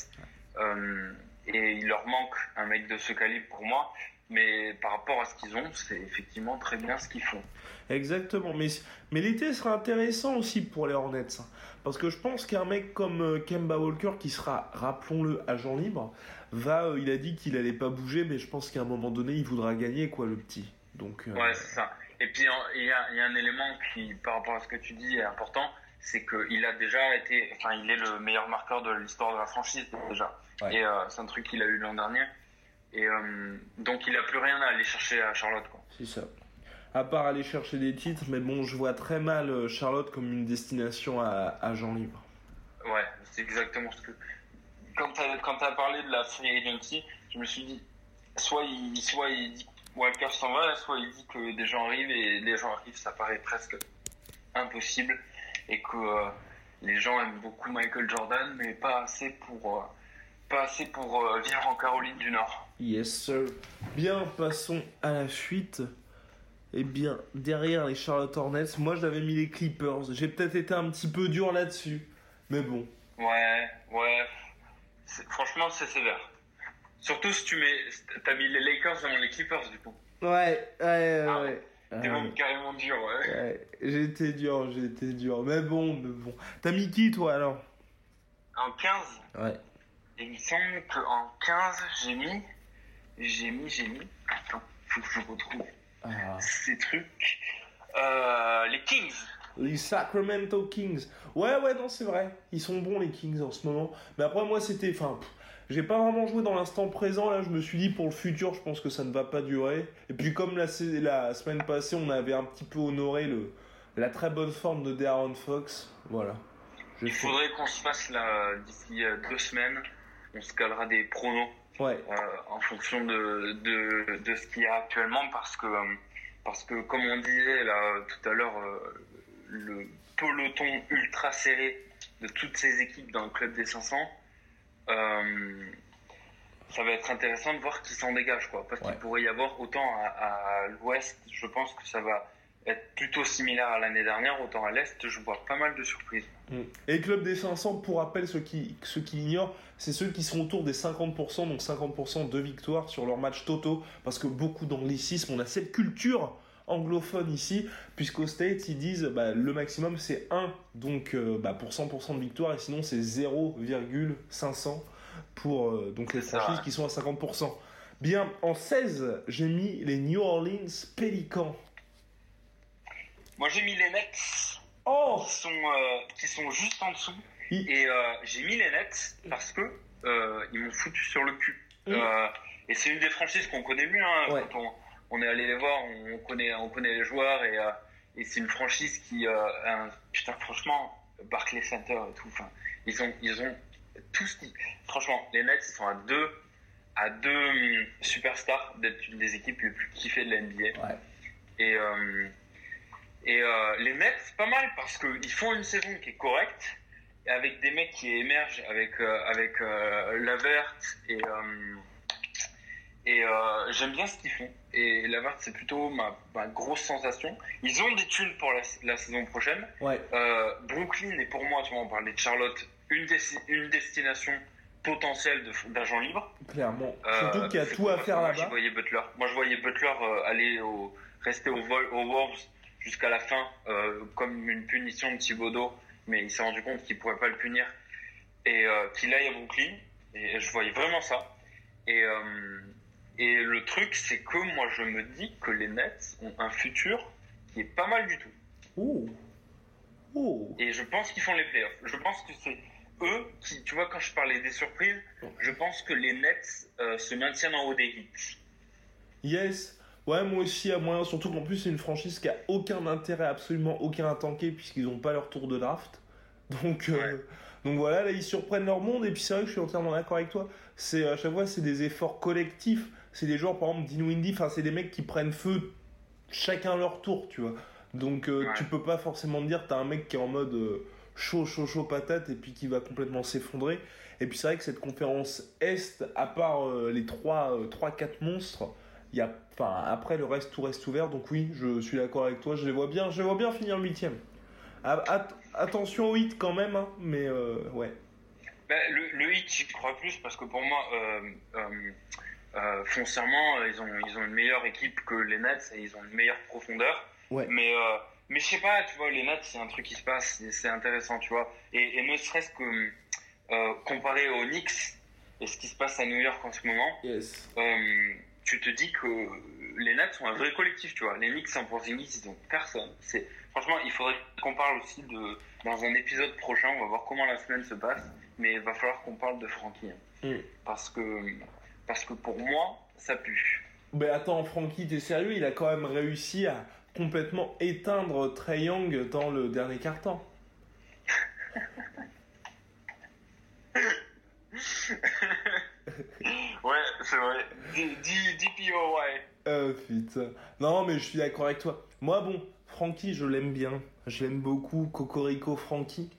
Euh, et il leur manque un mec de ce calibre pour moi. Mais par rapport à ce qu'ils ont, c'est effectivement très bien ce qu'ils font. Exactement. Mais, mais l'été sera intéressant aussi pour les Hornets. hein. Parce que je pense qu'un mec comme euh, Kemba Walker, qui sera, rappelons-le, agent libre, va, euh, il a dit qu'il allait pas bouger, mais je pense qu'à un moment donné, il voudra gagner, quoi, le petit. Donc, euh, Ouais, c'est ça. Et puis, il y a, y a un élément qui, par rapport à ce que tu dis, est important, c'est qu'il a déjà été, enfin, il est le meilleur marqueur de l'histoire de la franchise, déjà. Ouais. Et euh, c'est un truc qu'il a eu l'an dernier. Et euh, donc, il a plus rien à aller chercher à Charlotte, quoi. c'est ça. À part aller chercher des titres, mais bon, je vois très mal euh, Charlotte comme une destination à agent libre. Ouais, c'est exactement ce que. Quand quand t'as parlé de la free agency, je me suis dit, soit il, soit il dit que Walker s'en va, soit il dit que des gens arrivent et des gens arrivent, ça paraît presque impossible et que euh, les gens aiment beaucoup Michael Jordan, mais pas assez pour euh, pas assez pour vivre en Caroline du Nord. Yes, sir. Bien, passons à la suite. Eh bien, derrière les Charlotte Hornets, moi j'avais mis les Clippers. J'ai peut-être été un petit peu dur là-dessus. Mais bon. Ouais, ouais. Franchement, c'est sévère. Surtout si tu mets, t'as mis les Lakers avant les Clippers du coup. Ouais, ouais, Ah, ouais. C'est même carrément dur, ouais. Ouais, été dur, été dur. Mais bon, mais bon. T'as mis qui toi alors? En 15, Ouais. il me semble qu'en 15, j'ai mis, j'ai mis, j'ai mis, attends, faut que je retrouve Ah. ces trucs. Euh, les Kings. Les Sacramento Kings. Ouais, ouais, non, c'est vrai. Ils sont bons, les Kings, en ce moment. Mais après, moi, c'était. Enfin, j'ai pas vraiment joué dans l'instant présent. Là, je me suis dit, pour le futur, je pense que ça ne va pas durer. Et puis, comme la, semaine passée, on avait un petit peu honoré le, la très bonne forme de Darren Fox. Voilà. J'ai Il faudrait qu'on se fasse là d'ici euh, deux semaines. On se calera des pronos Ouais. euh, en fonction de, de, de ce qu'il y a actuellement parce que, euh, parce que comme on disait là tout à l'heure, euh, le peloton ultra serré de toutes ces équipes dans le club des 500, euh, ça va être intéressant de voir qui s'en dégage quoi. Parce Ouais. qu'il pourrait y avoir autant à, à l'ouest, je pense que ça va être plutôt similaire à l'année dernière, autant à l'Est, je vois pas mal de surprises. Mm. Et Club des 500, pour rappel, ceux qui, ceux qui l'ignorent, c'est ceux qui sont autour des 50%, donc 50% de victoires sur leur match toto, parce que beaucoup d'anglicisme, on a cette culture anglophone ici, puisqu'au States, ils disent bah, le maximum c'est 1 donc, euh, bah, pour 100% de victoire, et sinon c'est 0,500 pour euh, donc les franchises qui sont à 50%. Bien, en 16, j'ai mis les New Orleans Pelicans. Moi j'ai mis les Nets. Oh qui sont, euh, qui sont juste en dessous. Et j'ai mis les Nets parce que ils m'ont foutu sur le cul. et c'est une des franchises qu'on connaît mieux. Hein, quand on, on est allé les voir, on, connaît, on connaît les joueurs et, euh, et c'est une franchise qui, euh, un, putain, franchement, Barclay Center et tout, enfin, ils ont, ils ont tous, franchement, les Nets, ils sont à deux, à deux hum, superstars d'être une des équipes les plus kiffées de la NBA. Ouais. Et, euh, et euh, les Nets, c'est pas mal parce qu'ils font une saison qui est correcte, avec des mecs qui émergent avec, euh, avec euh, Lavert et, et j'aime bien ce qu'ils font. Et Lavert, c'est plutôt ma, grosse sensation. Ils ont des thunes pour la, saison prochaine. Ouais. Euh, Brooklyn est pour moi, tu vois, on parlait de Charlotte, une, une destination potentielle d'agent libre. Clairement. Euh, Surtout qu'il y a tout à faire là-bas. Butler. Moi, je voyais Butler euh, aller au, rester au, vol, au Wolves jusqu'à la fin, comme une punition de Thibodeau, mais il s'est rendu compte qu'il pourrait pas le punir et qu'il aille à Brooklyn. Et je voyais vraiment ça. Et et le truc, c'est que moi, je me dis que les Nets ont un futur qui est pas mal du tout. Oh. Oh. Et je pense qu'ils font les playoffs. Je pense que c'est eux qui, tu vois, quand je parlais des surprises, je pense que les Nets euh, se maintiennent en haut des hits. Yes. Ouais, moi aussi, à moyen. Surtout qu'en plus, c'est une franchise qui a aucun intérêt, absolument aucun à tanker, puisqu'ils n'ont pas leur tour de draft. Donc, euh, donc voilà, là, ils surprennent leur monde. Et puis, c'est vrai que je suis entièrement d'accord avec toi. C'est à chaque fois, c'est des efforts collectifs c'est des joueurs, par exemple, Dinwiddie, enfin, c'est des mecs qui prennent feu chacun leur tour, tu vois. Donc, euh, tu peux pas forcément me dire, t'as un mec qui est en mode euh, chaud, chaud, chaud patate et puis qui va complètement s'effondrer. Et puis, c'est vrai que cette conférence Est, à part euh, les 3-4 monstres, y a, enfin, après le reste, tout reste ouvert. Donc, oui, je suis d'accord avec toi, je les vois bien, je les vois bien finir le 8 attention au hit quand même, hein, mais ouais. Ben, le, le, hit, j'y crois plus parce que pour moi, euh, foncièrement, euh, ils ont, ils ont une meilleure équipe que les Nets et ils ont une meilleure profondeur. Ouais. Mais, euh, mais je sais pas, tu vois, les Nets, c'est un truc qui se passe, c'est intéressant, tu vois. Et, et ne serait-ce que euh, comparé aux Knicks et ce qui se passe à New York en ce moment, yes. euh, tu te dis que les Nets sont un vrai collectif, tu vois. Les Knicks sans Porzingis, ils ont personne. C'est franchement, il faudrait qu'on parle aussi de dans un épisode prochain. On va voir comment la semaine se passe, mais il va falloir qu'on parle de Frankie, hein. mm. parce que parce que pour moi, ça pue. Mais attends, Francky, t'es sérieux? Il a quand même réussi à complètement éteindre Trey Young dans le dernier quart-temps. ouais, c'est vrai. DPO, ouais. Euh, putain. Non, mais je suis d'accord avec toi. Moi, bon, Francky, je l'aime bien. Je l'aime beaucoup, Cocorico Francky.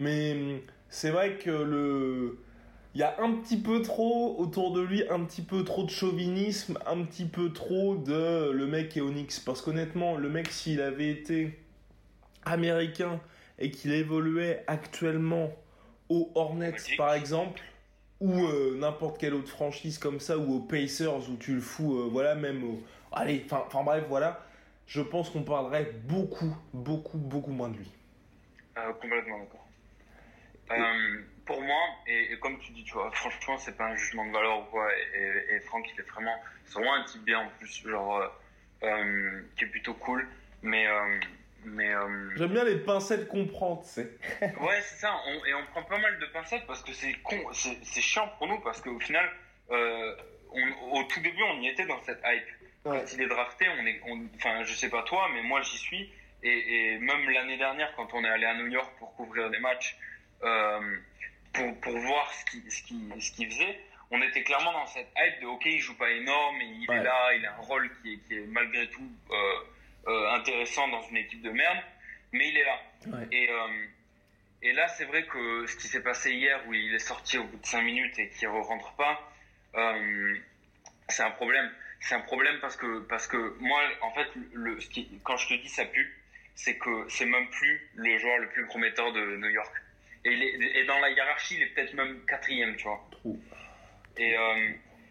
Mais hum, c'est vrai que le il y a un petit peu trop autour de lui, un petit peu trop de chauvinisme, un petit peu trop de le mec est Onyx. Parce qu'honnêtement, le mec, s'il avait été américain et qu'il évoluait actuellement aux Hornets, par exemple, ou euh, n'importe quelle autre franchise comme ça, ou aux Pacers, où tu le fous, euh, voilà, même au... Allez, enfin bref, voilà. Je pense qu'on parlerait beaucoup, beaucoup, beaucoup moins de lui. Euh, complètement d'accord. Euh, pour moi, et, comme tu dis, tu vois, franchement, c'est pas un jugement de valeur ou quoi. Et, et, Franck, il est vraiment, c'est vraiment un type bien en plus, genre, qui est plutôt cool. Mais, mais. Euh, J'aime bien les pincettes qu'on prend, tu sais. ouais, c'est ça. On, et on prend pas mal de pincettes parce que c'est con, c'est chiant pour nous parce qu'au final, on, au tout début, on y était dans cette hype. Quand il est drafté, on est, enfin, je sais pas toi, mais moi, j'y suis. Et, et même l'année dernière, quand on est allé à New York pour couvrir des matchs. Euh, pour, pour voir ce qu'il ce qui, ce qu'il faisait, on était clairement dans cette hype de ok, il joue pas énorme, il est là, il a un rôle qui est, qui est malgré tout euh, euh, intéressant dans une équipe de merde, mais il est là. Et, euh, et là, c'est vrai que ce qui s'est passé hier, où il est sorti au bout de 5 minutes et qu'il ne rentre pas, euh, c'est un problème. c'est un problème parce que, parce que moi, en fait, le, ce qui, quand je te dis ça pue, c'est que c'est même plus le joueur le plus prometteur de New York. Et, il est, et dans la hiérarchie, il est peut-être même quatrième, tu vois. Et,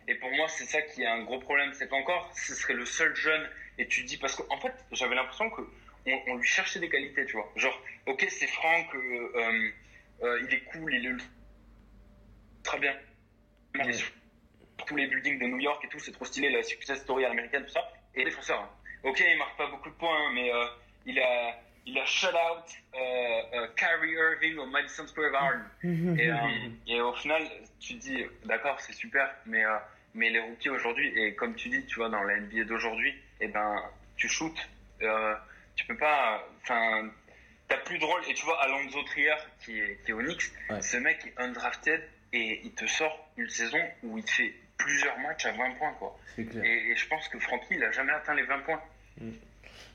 et pour moi, c'est ça qui est un gros problème. C'est qu'encore, ce serait le seul jeune. Et tu dis, parce qu'en en fait, j'avais l'impression que on, on, lui cherchait des qualités, tu vois. Genre, ok, c'est Franck, euh, euh, il est cool, il est très bien. Sur tous les buildings de New York et tout, c'est trop stylé, la success story américaine, tout ça. Et défenseur. Hein. Ok, il marque pas beaucoup de points, mais euh, il a il a shut out Kyrie Irving au Madison Square Garden. et, et, au final, tu te dis, d'accord, c'est super, mais, mais les rookies aujourd'hui, et comme tu dis, tu vois, dans la NBA d'aujourd'hui, eh ben, tu shootes. Euh, tu peux pas. Enfin, t'as plus de rôle. Et tu vois, Alonso Trier, qui est, qui est au Knicks, Ouais. ce mec est undrafted et il te sort une saison où il te fait plusieurs matchs à 20 points, quoi. Et, et je pense que Francky, il a jamais atteint les 20 points.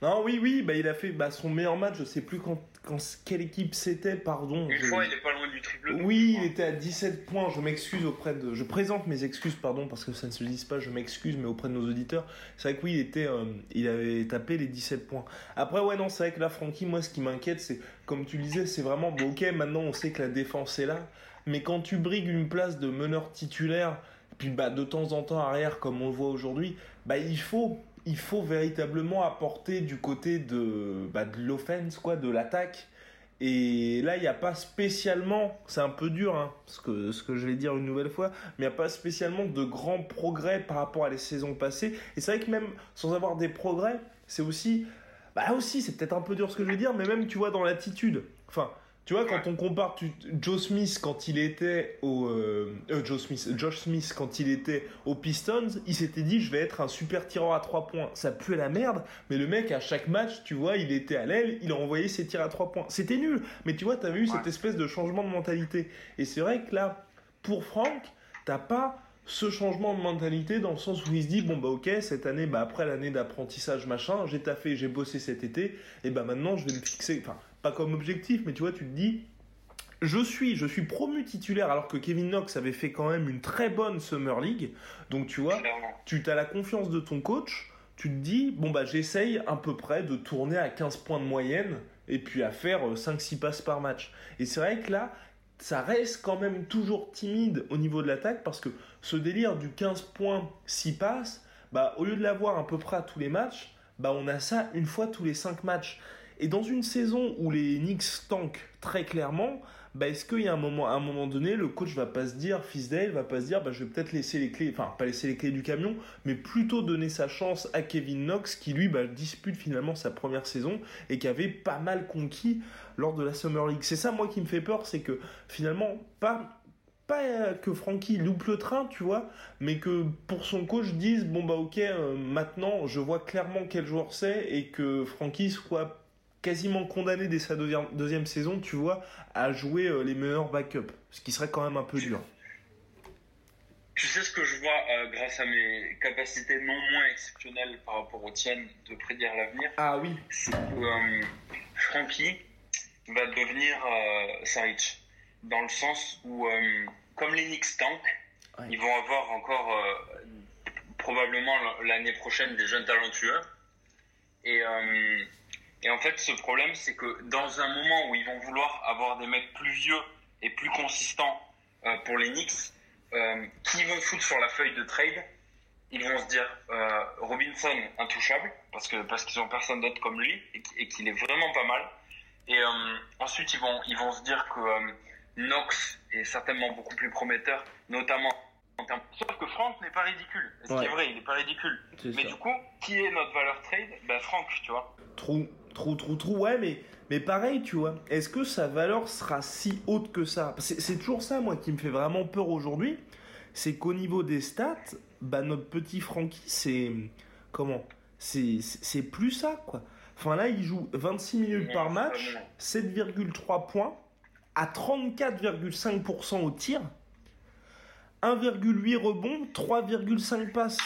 Non, oui, oui, bah, il a fait bah, son meilleur match, je sais plus quand, quand quelle équipe c'était, pardon. Une je- fois, il est pas loin du triple. Oui, il était à 17 points. Je m'excuse auprès de. Je présente mes excuses, pardon, parce que ça ne se dit pas. Je m'excuse, mais auprès de nos auditeurs, c'est vrai que oui, il était, euh, il avait tapé les 17 points. Après, ouais, non, c'est vrai que là, Francky, moi, ce qui m'inquiète, c'est comme tu le disais, c'est vraiment bon. Ok, maintenant, on sait que la défense est là, mais quand tu brigues une place de meneur titulaire, puis bah de temps en temps arrière, comme on le voit aujourd'hui, bah il faut. Il faut véritablement apporter du côté de, bah, de l'offense, quoi, de l'attaque. Et là, il n'y a pas spécialement, c'est un peu dur, hein, ce, que, ce que je vais dire une nouvelle fois, mais il n'y a pas spécialement de grands progrès par rapport à les saisons passées. Et c'est vrai que même sans avoir des progrès, c'est aussi, bah là aussi, c'est peut-être un peu dur ce que je vais dire, mais même, tu vois, dans l'attitude. Enfin, tu vois, quand on compare tu- Joe Smith quand il était au. Euh, euh, Joe Smith, Josh Smith quand il était aux Pistons, il s'était dit je vais être un super tireur à 3 points. Ça pue la merde, mais le mec à chaque match, tu vois, il était à l'aile, il envoyait ses tirs à 3 points. C'était nul, mais tu vois, t'as vu cette espèce de changement de mentalité. Et c'est vrai que là, pour Franck, t'as pas ce changement de mentalité dans le sens où il se dit bon bah ok cette année bah après l'année d'apprentissage machin j'ai taffé j'ai bossé cet été et bah maintenant je vais me fixer enfin pas comme objectif mais tu vois tu te dis je suis je suis promu titulaire alors que Kevin Knox avait fait quand même une très bonne summer league donc tu vois tu as la confiance de ton coach, tu te dis, bon bah j'essaye à peu près de tourner à 15 points de moyenne et puis à faire euh, 5-6 passes par match. Et c'est vrai que là, ça reste quand même toujours timide au niveau de l'attaque parce que ce délire du 15 points, 6 passes, bah au lieu de l'avoir à peu près tous les matchs, bah on a ça une fois tous les 5 matchs. Et dans une saison où les Knicks tankent très clairement, bah est-ce qu'il y a un moment, donné, le coach va pas se dire, Fisdale va pas se dire, bah je vais peut-être laisser les clés, enfin pas laisser les clés du camion, mais plutôt donner sa chance à Kevin Knox qui lui bah, dispute finalement sa première saison et qui avait pas mal conquis lors de la Summer League. C'est ça moi qui me fait peur, c'est que finalement pas pas euh, que Frankie loupe le train, tu vois, mais que pour son coach dise bon bah ok euh, maintenant je vois clairement quel joueur c'est et que Frankie soit quasiment condamné dès sa deuxième, deuxième saison, tu vois, à jouer euh, les meilleurs backups, ce qui serait quand même un peu dur. Tu sais ce que je vois euh, grâce à mes capacités non moins exceptionnelles par rapport aux tiennes de prédire l'avenir? Ah oui, c'est que euh, Frankie va devenir Saric. Dans le sens où, comme les Knicks tank, Ouais. ils vont avoir encore probablement l'année prochaine des jeunes talentueux. Et, et en fait, ce problème, c'est que dans un moment où ils vont vouloir avoir des mecs plus vieux et plus consistants euh, pour les Knicks, euh, qui vont foutre sur la feuille de trade ils vont se dire euh, Robinson intouchable parce que parce qu'ils ont personne d'autre comme lui et, qu- et qu'il est vraiment pas mal. Et ensuite ils vont ils vont se dire que Knox est certainement beaucoup plus prometteur, notamment en termes. Sauf que Franck n'est pas ridicule. Ce qui Ouais. est vrai, il n'est pas ridicule. c'est Mais ça. du coup, qui est notre valeur trade? Ben Franck, tu vois. Trou, trou, trou, trou, ouais, mais, mais pareil, tu vois, est-ce que sa valeur sera si haute que ça? C'est toujours ça, moi, qui me fait vraiment peur aujourd'hui, c'est qu'au niveau des stats, bah, notre petit Frankie, c'est... Comment? C'est plus ça, quoi. Enfin, là, il joue 26 minutes par match, pas bon. 7,3 points, à 34,5% au tir, 1,8 rebonds, 3,5 passes.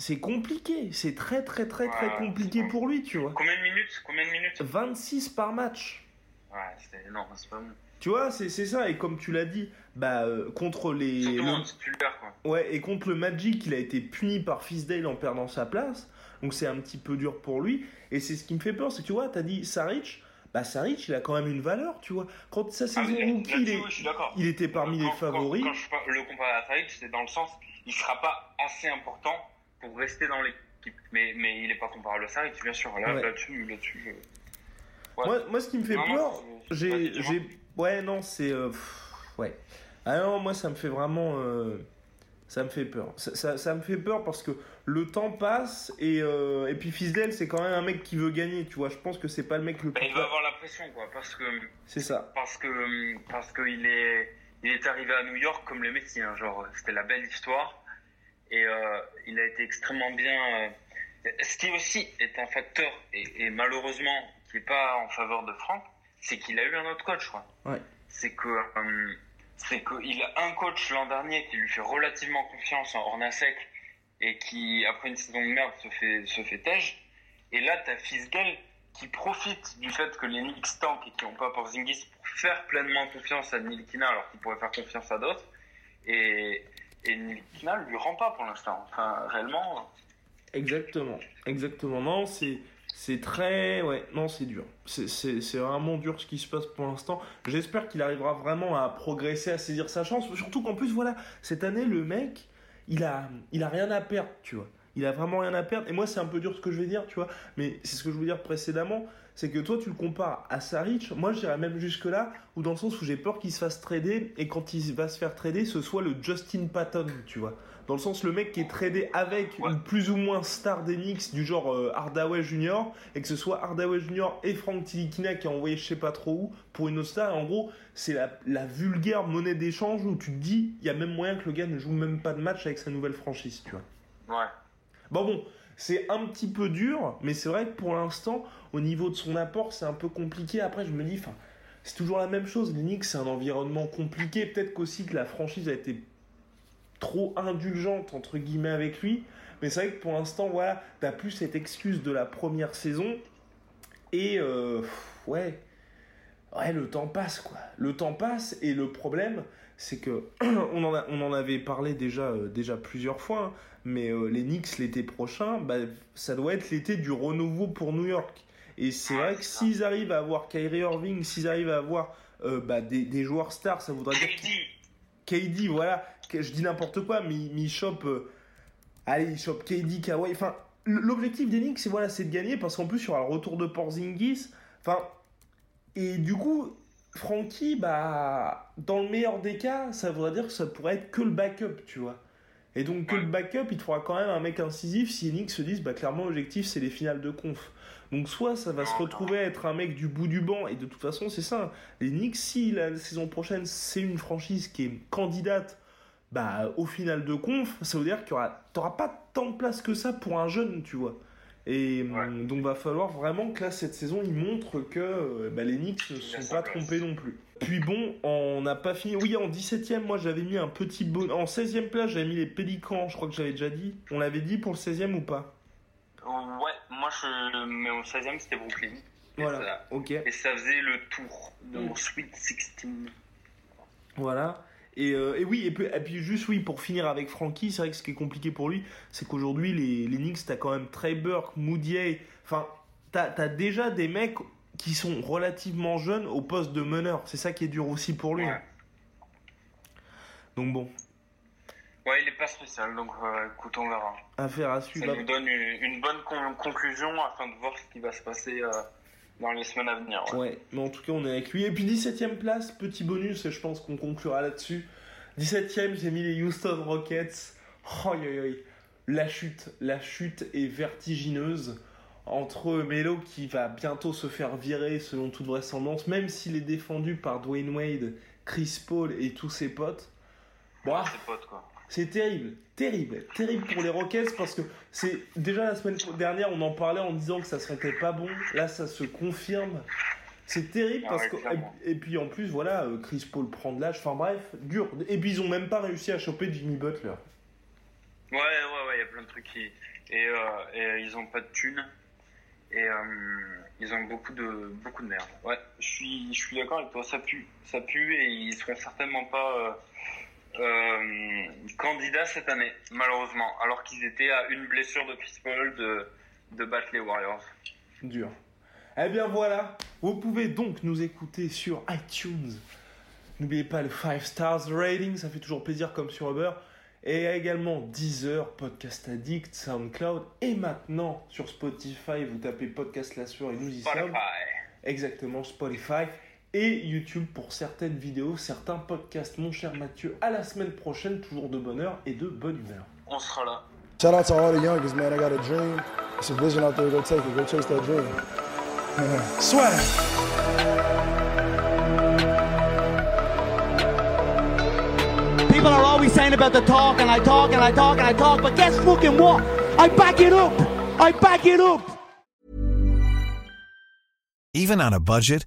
C'est compliqué, c'est très très très très compliqué pour lui, tu vois. Combien de minutes Combien de minutes 26 par match. Ouais, c'est non, c'est pas bon. Tu vois, c'est ça. Et comme tu l'as dit, bah, euh, contre les. Surtout le- titulaire, quoi. Ouais, et contre le Magic, il a été puni par Fisdale en perdant sa place. Donc c'est un petit peu dur pour lui. Et c'est ce qui me fait peur, c'est tu vois, t'as dit Saric. Bah Saric, il a quand même une valeur, tu vois. Quand sa Ah, saison mais rookie, il, est- oui, je il était parmi Quand- les quand- favoris. Quand, je par- le compare à Tariq, c'est dans le sens, il sera pas assez important pour rester dans l'équipe. Mais, mais il est pas comparable à Tariq, bien sûr. Là, Ouais. là-dessus, là-dessus. je- Ouais. Moi, moi, ce qui me fait Non, peur, j'ai, ouais, non, c'est, euh, ouais. Ah non, moi, ça me fait vraiment, euh, ça me fait peur. Ça, ça, ça me fait peur parce que le temps passe et euh, et puis Fisdale, c'est quand même un mec qui veut gagner, tu vois. Je pense que c'est pas le mec le Bah, plus. il va avoir la pression, quoi, parce que C'est ça. parce que parce que il est il est arrivé à New York comme le Messi, hein, genre c'était la belle histoire et euh, il a été extrêmement bien. euh, ce qui aussi est un facteur et, et malheureusement qui est pas en faveur de Franck, c'est qu'il a eu un autre coach, quoi. Ouais. C'est que euh, c'est qu'il a un coach l'an dernier qui lui fait relativement confiance en Ornasek et qui après une saison de merde se fait se fait tège. Et là t'as Fisdale qui profite du fait que les Knicks tankent et qui n'ont pas Porzingis pour faire pleinement confiance à Nilikina alors qu'il pourrait faire confiance à d'autres. Et, et Nilikina lui rend pas pour l'instant. Enfin, réellement, Exactement, exactement. Non, c'est c'est très ouais, non, c'est dur. C'est vraiment dur ce qui se passe pour l'instant. J'espère qu'il arrivera vraiment à progresser, à saisir sa chance. Surtout qu'en plus, voilà, cette année, le mec, il a il a rien à perdre, tu vois. Il a vraiment rien à perdre. Et moi, c'est un peu dur ce que je vais dire, tu vois. Mais c'est ce que je voulais dire précédemment, c'est que toi, tu le compares à Saric. Moi, j'irais même jusque là, ou dans le sens où j'ai peur qu'il se fasse trader et quand il va se faire trader, ce soit le Justin Patton, tu vois. Dans le sens le mec qui est tradé avec Ouais. une plus ou moins star des Knicks du genre euh, Hardaway Junior et que ce soit Hardaway Junior et Frank Tilikina qui a envoyé je sais pas trop où pour une autre star. En gros, c'est la, la vulgaire monnaie d'échange où tu te dis il y a même moyen que le gars ne joue même pas de match avec sa nouvelle franchise, tu vois. ouais. Bon bon, c'est un petit peu dur, mais c'est vrai que pour l'instant, au niveau de son apport, c'est un peu compliqué. Après, je me dis, c'est toujours la même chose. Knicks, c'est un environnement compliqué. Peut-être qu'aussi que la franchise a été trop indulgente entre guillemets avec lui. Mais c'est vrai que pour l'instant, voilà, t'as plus cette excuse de la première saison. Et euh, ouais, ouais, le temps passe quoi. Le temps passe et le problème, c'est que on en, a- on en avait parlé déjà, euh, déjà plusieurs fois. hein, mais euh, les Knicks l'été prochain, bah, ça doit être l'été du renouveau pour New York. Et c'est vrai que s'ils arrivent à avoir Kyrie Irving, s'ils arrivent à avoir euh, bah, des, des joueurs stars, ça voudrait dire KD, KD, voilà, que je dis n'importe quoi, mais, mais il chope. euh, allez, il chope KD, Kawhi. Enfin, l'objectif des Knicks, c'est voilà, c'est de gagner parce qu'en plus, il y aura le retour de Porzingis. Enfin, et du coup, Frankie, bah, dans le meilleur des cas, ça voudrait dire que ça pourrait être que le backup, tu vois. Et donc, que le backup, il te faudra quand même un mec incisif si les Knicks se disent, bah, clairement, l'objectif, c'est les finales de conf. Donc, soit ça va se retrouver à être un mec du bout du banc, et de toute façon, c'est ça. Les Knicks, si la saison prochaine, c'est une franchise qui est candidate bah, au final de conf, ça veut dire qu'il y aura, t'auras pas tant de place que ça pour un jeune, tu vois. Et Ouais. hum, donc va falloir vraiment que là cette saison ils montrent que euh, bah, les Knicks ne Il sont pas place. trompés non plus. Puis bon, on n'a pas fini. Oui, en 17ème, moi j'avais mis un petit bon. En 16ème place, j'avais mis les Pélicans, je crois que j'avais déjà dit. On l'avait dit pour le 16ème ou pas? Ouais, moi je mais au 16 e c'était Brooklyn. Et Voilà, ça- ok. Et ça faisait le tour de Mm. mon Sweet 16. Voilà. Et, euh, et oui, et puis, et puis juste oui, pour finir avec Frankie, c'est vrai que ce qui est compliqué pour lui, c'est qu'aujourd'hui, les, les Knicks, t'as quand même Trey Burke, Moutier, enfin, t'as as déjà des mecs qui sont relativement jeunes au poste de meneur. C'est ça qui est dur aussi pour lui. Ouais. Donc bon, Ouais, il est pas spécial, donc euh, écoute, on verra. affaire à Ça suivre. nous donne une, une bonne con- conclusion afin de voir ce qui va se passer euh, dans les semaines à venir. ouais. Ouais, mais en tout cas, on est avec lui. Et puis 17ème place, petit bonus, et je pense qu'on conclura là-dessus. 17ème, j'ai mis les Houston Rockets. Oh, yo, yo, yo. La chute, la chute est vertigineuse. Entre Melo qui va bientôt se faire virer selon toute vraisemblance, même s'il est défendu par Dwayne Wade, Chris Paul et tous ses potes. Bon, ah, Ses potes, quoi. C'est terrible, terrible, terrible pour les Rockets parce que c'est déjà la semaine dernière on en parlait en disant que ça serait pas bon. Là ça se confirme. C'est terrible Ah parce que et, puis en plus voilà euh, Chris Paul prend de l'âge. Enfin bref dur. Et puis ils ont même pas réussi à choper Jimmy Butler. Ouais, ouais, ouais, il y a plein de trucs qui. Et, euh, et ils ont pas de thunes. Et euh, ils ont beaucoup de, beaucoup de merde. Ouais, je suis, je suis d'accord avec toi, ça pue. Ça pue et ils seront certainement pas euh, euh, candidats cette année, malheureusement. Alors qu'ils étaient à une blessure de Chris Paul de, de battre les Warriors. Dur. Eh bien voilà, vous pouvez donc nous écouter sur iTunes. N'oubliez pas le 5 stars rating, ça fait toujours plaisir comme sur Uber. Et également Deezer, Podcast Addict, SoundCloud. Et maintenant sur Spotify, vous tapez Podcast La Sueur et nous y sommes. Spotify. Exactement, Spotify. Et YouTube pour certaines vidéos, certains podcasts. Mon cher Mathieu, à la semaine prochaine, toujours de bonne heure et de bonne humeur. On sera là. Shout out to all the youngest, man. I got a dream. It's a vision out there. Go take it. Go chase that dream. Swag. People are always saying about the talk, and I talk, and I talk, and I talk, but guess fucking what? I back it up. I back it up. Even on a budget,